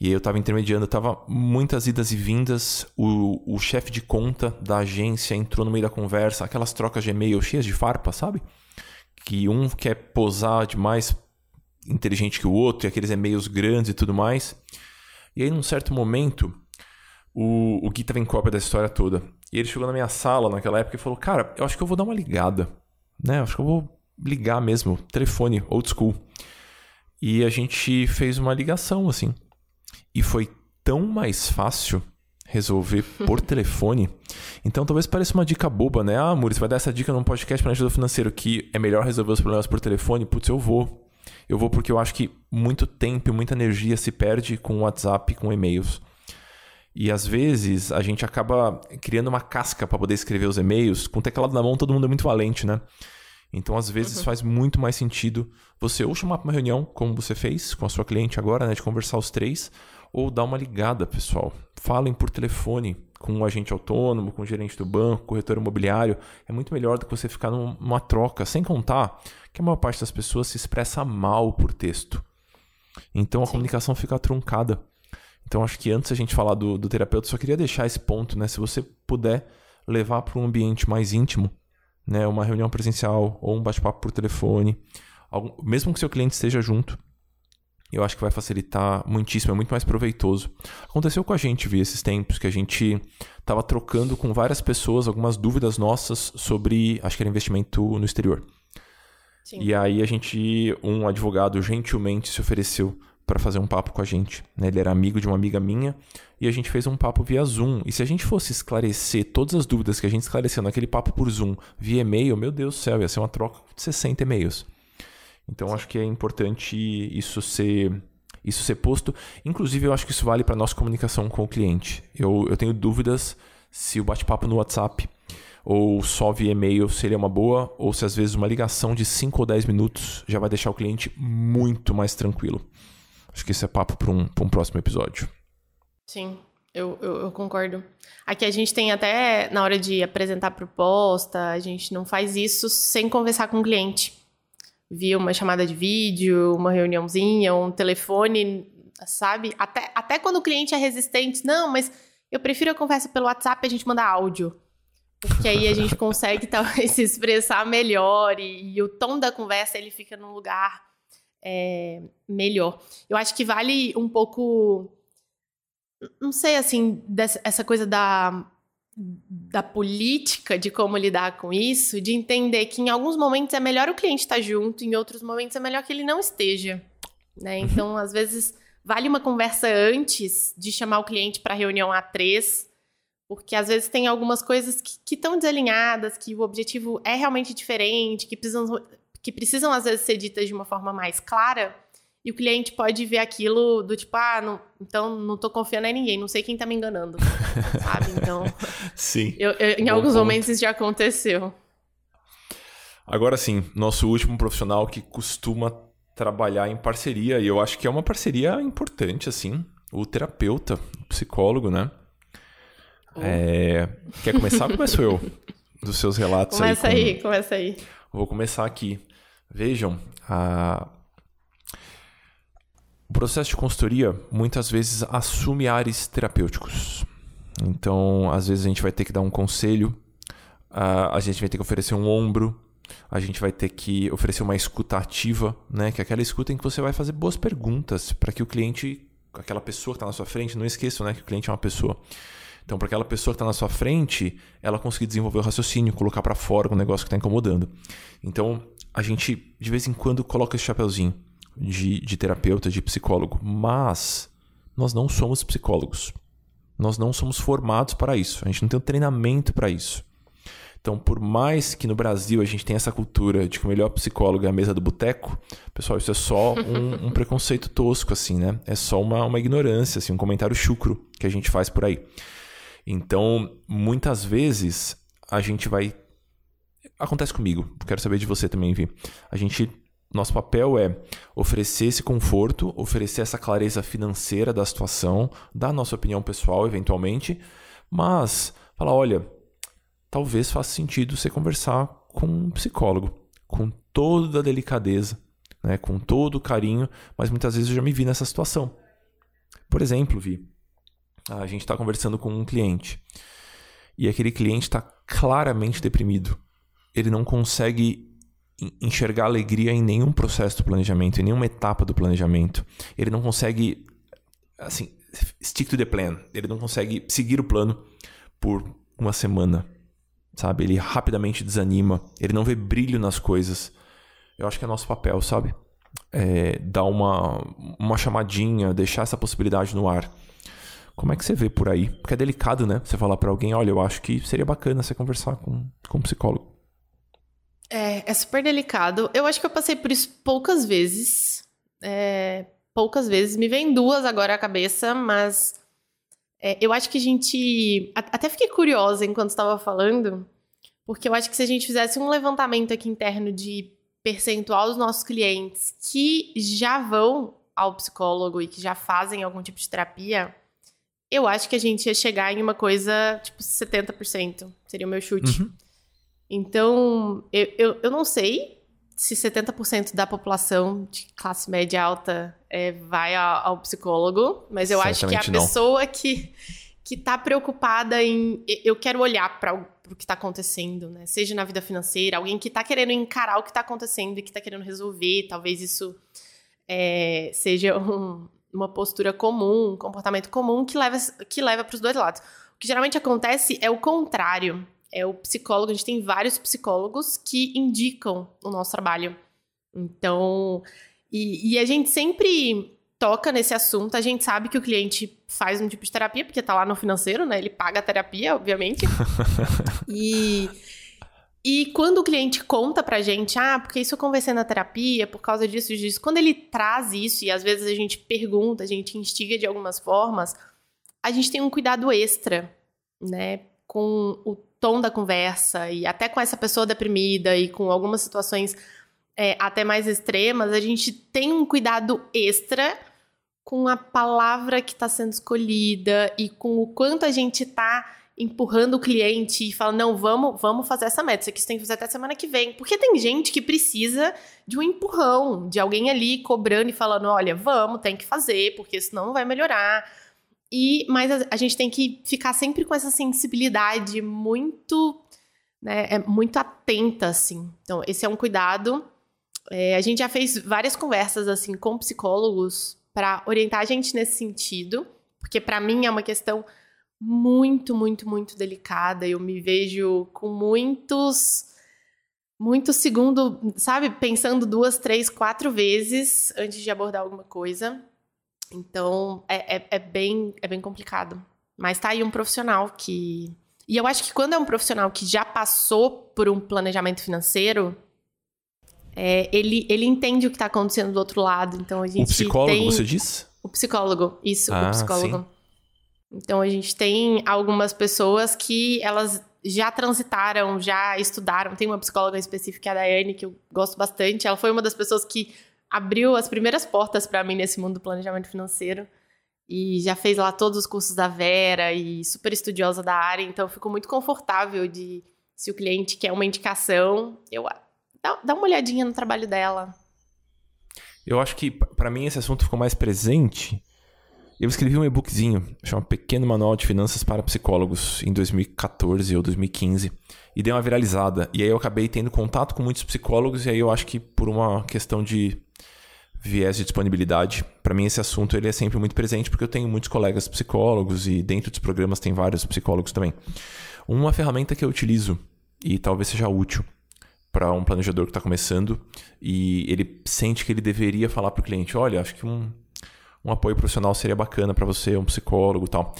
E eu tava intermediando, tava muitas idas e vindas, o, o chefe de conta da agência entrou no meio da conversa, aquelas trocas de e-mail cheias de farpa, sabe? Que um quer posar demais inteligente que o outro, e aqueles e-mails grandes e tudo mais. E aí, num certo momento, o, o Gui tava em cópia da história toda. E ele chegou na minha sala naquela época e falou: Cara, eu acho que eu vou dar uma ligada. Né? Eu acho que eu vou ligar mesmo, telefone, old school. E a gente fez uma ligação, assim. E foi tão mais fácil resolver por telefone. Então talvez pareça uma dica boba, né? Ah, Muri, você vai dar essa dica num podcast para planejador financeiro que é melhor resolver os problemas por telefone? Putz, eu vou. Eu vou porque eu acho que muito tempo e muita energia se perde com WhatsApp, com e-mails. E às vezes a gente acaba criando uma casca para poder escrever os e-mails. Com o teclado na mão, todo mundo é muito valente, né? Então, às vezes, uhum. faz muito mais sentido você ou chamar para uma reunião, como você fez com a sua cliente agora, né? De conversar os três, ou dar uma ligada, pessoal. Falem por telefone com um agente autônomo, com o um gerente do banco, corretor imobiliário. É muito melhor do que você ficar numa troca, sem contar que a maior parte das pessoas se expressa mal por texto. Então a Sim. comunicação fica truncada. Então acho que antes a gente falar do, do terapeuta, só queria deixar esse ponto, né? Se você puder levar para um ambiente mais íntimo, né? Uma reunião presencial ou um bate-papo por telefone, algum, mesmo que seu cliente esteja junto, eu acho que vai facilitar muitíssimo, é muito mais proveitoso. Aconteceu com a gente, vi esses tempos, que a gente estava trocando com várias pessoas algumas dúvidas nossas sobre, acho que era investimento no exterior. Sim. E aí a gente, um advogado gentilmente se ofereceu para fazer um papo com a gente. Né? Ele era amigo de uma amiga minha e a gente fez um papo via Zoom. E se a gente fosse esclarecer todas as dúvidas que a gente esclareceu naquele papo por Zoom via e-mail, meu Deus do céu, ia ser uma troca de 60 e-mails. Então acho que é importante isso ser isso ser posto. Inclusive eu acho que isso vale para nossa comunicação com o cliente. Eu, eu tenho dúvidas se o bate-papo no WhatsApp ou só via e-mail seria uma boa, ou se às vezes uma ligação de 5 ou 10 minutos já vai deixar o cliente muito mais tranquilo. Acho que esse é papo para um, um próximo episódio. Sim, eu, eu, eu, concordo. Aqui a gente tem até, na hora de apresentar proposta, a gente não faz isso sem conversar com o cliente. Via uma chamada de vídeo, uma reuniãozinha, um telefone, sabe? Até, até quando o cliente é resistente, não, mas eu prefiro a conversa pelo WhatsApp e a gente manda áudio. Porque aí a gente consegue talvez se expressar melhor e, e, o tom da conversa ele fica num lugar é, melhor. Eu acho que vale um pouco, não sei assim, dessa, essa coisa da, da política, de como lidar com isso, de entender que em alguns momentos é melhor o cliente estar junto, em outros momentos é melhor que ele não esteja. Né? Uhum. Então, às vezes, vale uma conversa antes de chamar o cliente para reunião A3 porque às vezes tem algumas coisas que estão desalinhadas, que o objetivo é realmente diferente, que precisam, que precisam às vezes ser ditas de uma forma mais clara, e o cliente pode ver aquilo do tipo, ah, não, então não tô confiando em ninguém, não sei quem tá me enganando, sabe? Então, sim. Eu, eu, em Bom alguns ponto. momentos isso já aconteceu. Agora sim, nosso último profissional que costuma trabalhar em parceria, e eu acho que é uma parceria importante, assim, o terapeuta, o psicólogo, né? É... Quer começar começo eu? Dos seus relatos começa aí. Começa aí, começa aí. Vou começar aqui. Vejam, a... o processo de consultoria muitas vezes assume áreas terapêuticos. Então, às vezes a gente vai ter que dar um conselho, a gente vai ter que oferecer um ombro, a gente vai ter que oferecer uma escuta ativa, né? Que é aquela escuta em que você vai fazer boas perguntas para que o cliente, aquela pessoa que está na sua frente, não esqueça, né? Que o cliente é uma pessoa então, para aquela pessoa que está na sua frente, ela conseguir desenvolver o raciocínio, colocar para fora o negócio que está incomodando. Então, a gente de vez em quando coloca esse chapeuzinho de, de terapeuta, de psicólogo, mas nós não somos psicólogos. Nós não somos formados para isso. A gente não tem um treinamento para isso. Então, por mais que no Brasil a gente tenha essa cultura de que o melhor psicólogo é a mesa do boteco, pessoal, isso é só um, um, preconceito tosco, assim, né? É só uma, uma ignorância, assim, um comentário chucro que a gente faz por aí. Então, muitas vezes a gente vai. Acontece comigo, quero saber de você também, Vi. A gente nosso papel é oferecer esse conforto, oferecer essa clareza financeira da situação, dar nossa opinião pessoal, eventualmente, mas falar: olha, talvez faça sentido você conversar com um psicólogo, com toda a delicadeza, né, com todo o carinho, mas muitas vezes eu já me vi nessa situação. Por exemplo, Vi, a gente está conversando com um cliente e aquele cliente está claramente deprimido. Ele não consegue enxergar alegria em nenhum processo do planejamento, em nenhuma etapa do planejamento. Ele não consegue, assim, stick to the plan. Ele não consegue seguir o plano por uma semana, sabe? Ele rapidamente desanima, ele não vê brilho nas coisas. Eu acho que é nosso papel, sabe? É, dar uma, uma chamadinha, deixar essa possibilidade no ar. Como é que você vê por aí? Porque é delicado, né? Você falar para alguém, olha, eu acho que seria bacana você conversar com, com um psicólogo. É, é super delicado. Eu acho que eu passei por isso poucas vezes. É, poucas vezes. Me vem duas agora à cabeça, mas é, eu acho que a gente. Até fiquei curiosa enquanto estava falando, porque eu acho que se a gente fizesse um levantamento aqui interno de percentual dos nossos clientes que já vão ao psicólogo e que já fazem algum tipo de terapia, eu acho que a gente ia chegar em uma coisa tipo 70%. Seria o meu chute. Uhum. Então, eu, eu, eu não sei se 70% da população de classe média alta é, vai ao, ao, psicólogo, mas eu acho que a não. pessoa que que está preocupada em eu quero olhar para o que está acontecendo, né? Seja na vida financeira, alguém que está querendo encarar o que está acontecendo e que está querendo resolver, talvez isso é, seja um, uma postura comum, um comportamento comum que leva que leva para os dois lados. O que geralmente acontece é o contrário é o psicólogo. A gente tem vários psicólogos que indicam o nosso trabalho. Então, e, e, a gente sempre toca nesse assunto. A gente sabe que o cliente faz um tipo de terapia, porque tá lá no financeiro, né? Ele paga a terapia, obviamente. e. E quando o cliente conta pra gente, ah, porque isso eu conversei na terapia, por causa disso e disso, quando ele traz isso, e às vezes a gente pergunta, a gente instiga de algumas formas, a gente tem um cuidado extra, né, com o tom da conversa e até com essa pessoa deprimida e com algumas situações é, até mais extremas, a gente tem um cuidado extra com a palavra que está sendo escolhida e com o quanto a gente está empurrando o cliente e fala, não, vamos, vamos fazer essa meta, isso aqui você tem que fazer até semana que vem. Porque tem gente que precisa de um empurrão, de alguém ali cobrando e falando, olha, vamos, tem que fazer, porque senão não vai melhorar. E, mas a, a, gente tem que ficar sempre com essa sensibilidade muito, né, é muito atenta, assim. Então, esse é um cuidado. É, a gente já fez várias conversas, assim, com psicólogos para orientar a gente nesse sentido, porque para mim é uma questão muito, muito, muito delicada. Eu me vejo com muitos muito segundo, sabe, pensando duas, três, quatro vezes antes de abordar alguma coisa. Então, é, é, é, bem, é bem complicado. Mas tá aí um profissional que. E eu acho que quando é um profissional que já passou por um planejamento financeiro, é, ele, ele entende o que está acontecendo do outro lado. Então a gente. O psicólogo, tem... você disse? O psicólogo, isso, ah, o psicólogo. Sim. Então a gente tem algumas pessoas que elas já transitaram, já estudaram. Tem uma psicóloga específica, a Daiane, que eu gosto bastante. Ela foi uma das pessoas que abriu as primeiras portas para mim nesse mundo do planejamento financeiro. E já fez lá todos os cursos da Vera e super estudiosa da área, então eu fico muito confortável de se o cliente quer uma indicação, eu dá, dá uma olhadinha no trabalho dela. Eu acho que para mim esse assunto ficou mais presente. Eu escrevi um e-bookzinho, chama Pequeno Manual de Finanças para Psicólogos, em 2014 ou 2015, e deu uma viralizada. E aí eu acabei tendo contato com muitos psicólogos, e aí eu acho que por uma questão de viés de disponibilidade. Para mim esse assunto ele é sempre muito presente porque eu tenho muitos colegas psicólogos e dentro dos programas tem vários psicólogos também. Uma ferramenta que eu utilizo e talvez seja útil para um planejador que está começando e ele sente que ele deveria falar para o cliente, olha, acho que um, um apoio profissional seria bacana para você, um psicólogo, tal.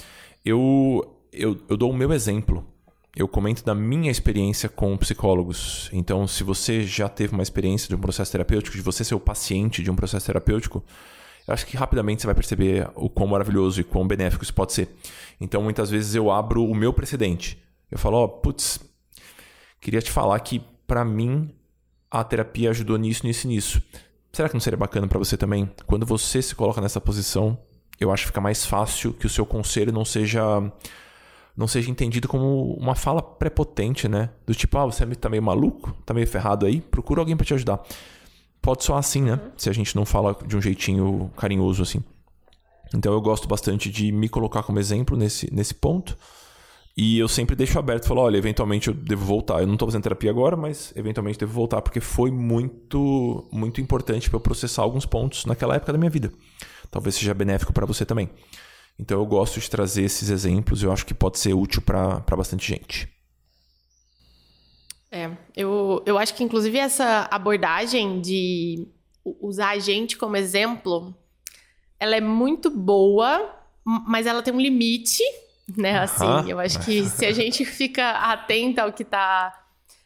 Eu, eu eu dou o meu exemplo eu comento da minha experiência com psicólogos. Então, se você já teve uma experiência de um processo terapêutico, de você ser o paciente de um processo terapêutico, eu acho que rapidamente você vai perceber o quão maravilhoso e quão benéfico isso pode ser. Então, muitas vezes eu abro o meu precedente. Eu falo, ó, oh, putz, queria te falar que para mim a terapia ajudou nisso, nisso e nisso. Será que não seria bacana para você também? Quando você se coloca nessa posição, eu acho que fica mais fácil que o seu conselho não seja não seja entendido como uma fala prepotente, né? Do tipo, ah, você tá meio maluco, tá meio ferrado aí, procura alguém para te ajudar. Pode soar assim, né? Uhum. Se a gente não fala de um jeitinho carinhoso assim. Então eu gosto bastante de me colocar como exemplo nesse, nesse ponto. E eu sempre deixo aberto, falo, olha, eventualmente eu devo voltar. Eu não tô fazendo terapia agora, mas eventualmente devo voltar, porque foi muito, muito importante para eu processar alguns pontos naquela época da minha vida. Talvez seja benéfico para você também. Então eu gosto de trazer esses exemplos, eu acho que pode ser útil para bastante gente. É, eu, eu acho que inclusive essa abordagem de usar a gente como exemplo, ela é muito boa, mas ela tem um limite, né? Assim, uh -huh. eu acho que se a gente fica atenta ao que está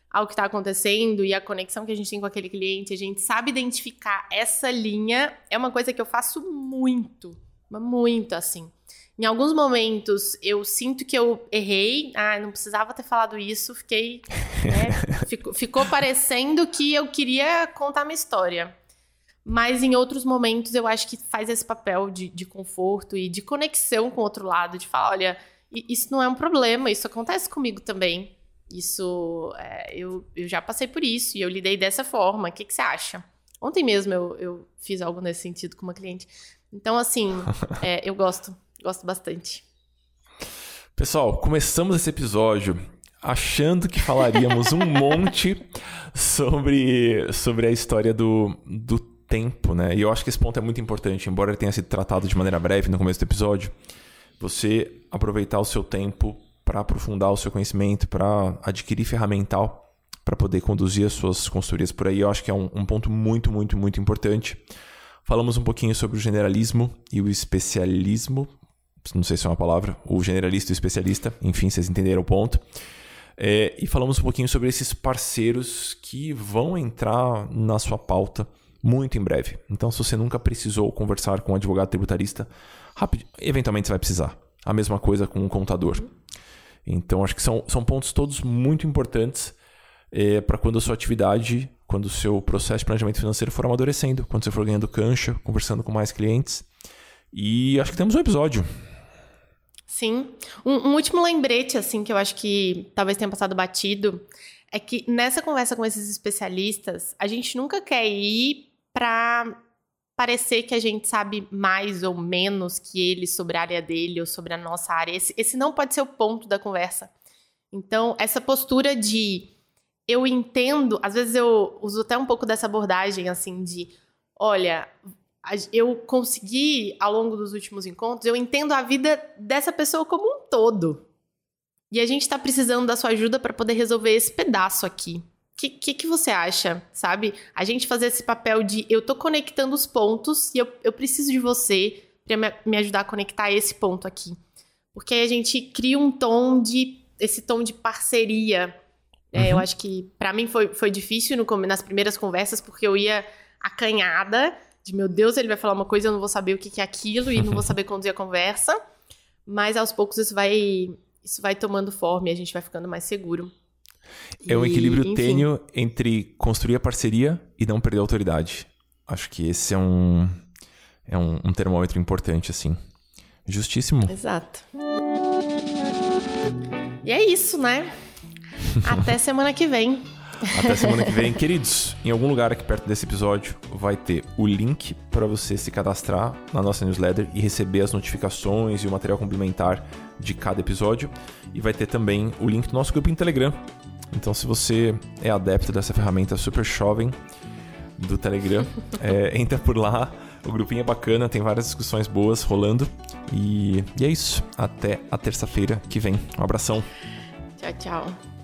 ao que está acontecendo e a conexão que a gente tem com aquele cliente, a gente sabe identificar essa linha, é uma coisa que eu faço muito, muito assim. Em alguns momentos eu sinto que eu errei, ah, não precisava ter falado isso, fiquei. Né, ficou, ficou parecendo que eu queria contar minha história. Mas em outros momentos eu acho que faz esse papel de, de conforto e de conexão com o outro lado, de falar: olha, isso não é um problema, isso acontece comigo também. Isso, é, eu, eu já passei por isso e eu lidei dessa forma. O que, que você acha? Ontem mesmo eu, eu fiz algo nesse sentido com uma cliente. Então, assim, é, eu gosto. Gosto bastante. Pessoal, começamos esse episódio achando que falaríamos um monte sobre, sobre a história do, do tempo, né? E eu acho que esse ponto é muito importante, embora ele tenha sido tratado de maneira breve no começo do episódio. Você aproveitar o seu tempo para aprofundar o seu conhecimento, para adquirir ferramental para poder conduzir as suas consultorias por aí, eu acho que é um, um ponto muito, muito, muito importante. Falamos um pouquinho sobre o generalismo e o especialismo, não sei se é uma palavra, o generalista e o especialista, enfim, vocês entenderam o ponto. É, e falamos um pouquinho sobre esses parceiros que vão entrar na sua pauta muito em breve. Então, se você nunca precisou conversar com um advogado tributarista, rápido, eventualmente você vai precisar. A mesma coisa com um contador. Então, acho que são, são pontos todos muito importantes é, para quando a sua atividade, quando o seu processo de planejamento financeiro for amadurecendo, quando você for ganhando cancha, conversando com mais clientes. E acho que temos um episódio. Sim. Um, um, último lembrete, assim, que eu acho que talvez tenha passado batido, é que nessa conversa com esses especialistas, a gente nunca quer ir para parecer que a gente sabe mais ou menos que ele sobre a área dele ou sobre a nossa área. Esse, esse não pode ser o ponto da conversa. Então, essa postura de eu entendo, às vezes eu uso até um pouco dessa abordagem assim de, olha, eu consegui, ao longo dos últimos encontros, eu entendo a vida dessa pessoa como um todo. E a gente está precisando da sua ajuda para poder resolver esse pedaço aqui. O que, que, que, você acha, sabe? A gente fazer esse papel de eu tô conectando os pontos e eu, eu preciso de você para me, me ajudar a conectar esse ponto aqui. Porque aí a gente cria um tom de. esse tom de parceria. É, uhum. Eu acho que para mim foi, foi difícil no, nas primeiras conversas, porque eu ia acanhada de meu Deus, ele vai falar uma coisa, eu não vou saber o que é aquilo e não vou saber conduzir a conversa. Mas aos poucos isso vai, isso vai tomando forma e a gente vai ficando mais seguro. É um equilíbrio tênue entre construir a parceria e não perder a autoridade. Acho que esse é um, é um, um termômetro importante, assim. Justíssimo. Exato. E é isso, né? Até semana que vem. Até semana que vem. Queridos, em algum lugar aqui perto desse episódio vai ter o link para você se cadastrar na nossa newsletter e receber as notificações e o material complementar de cada episódio. E vai ter também o link do nosso grupo em Telegram. Então, se você é adepto dessa ferramenta super jovem do Telegram, é, entra por lá. O grupinho é bacana, tem várias discussões boas rolando. E, e é isso. Até a terça-feira que vem. Um abração. Tchau, tchau.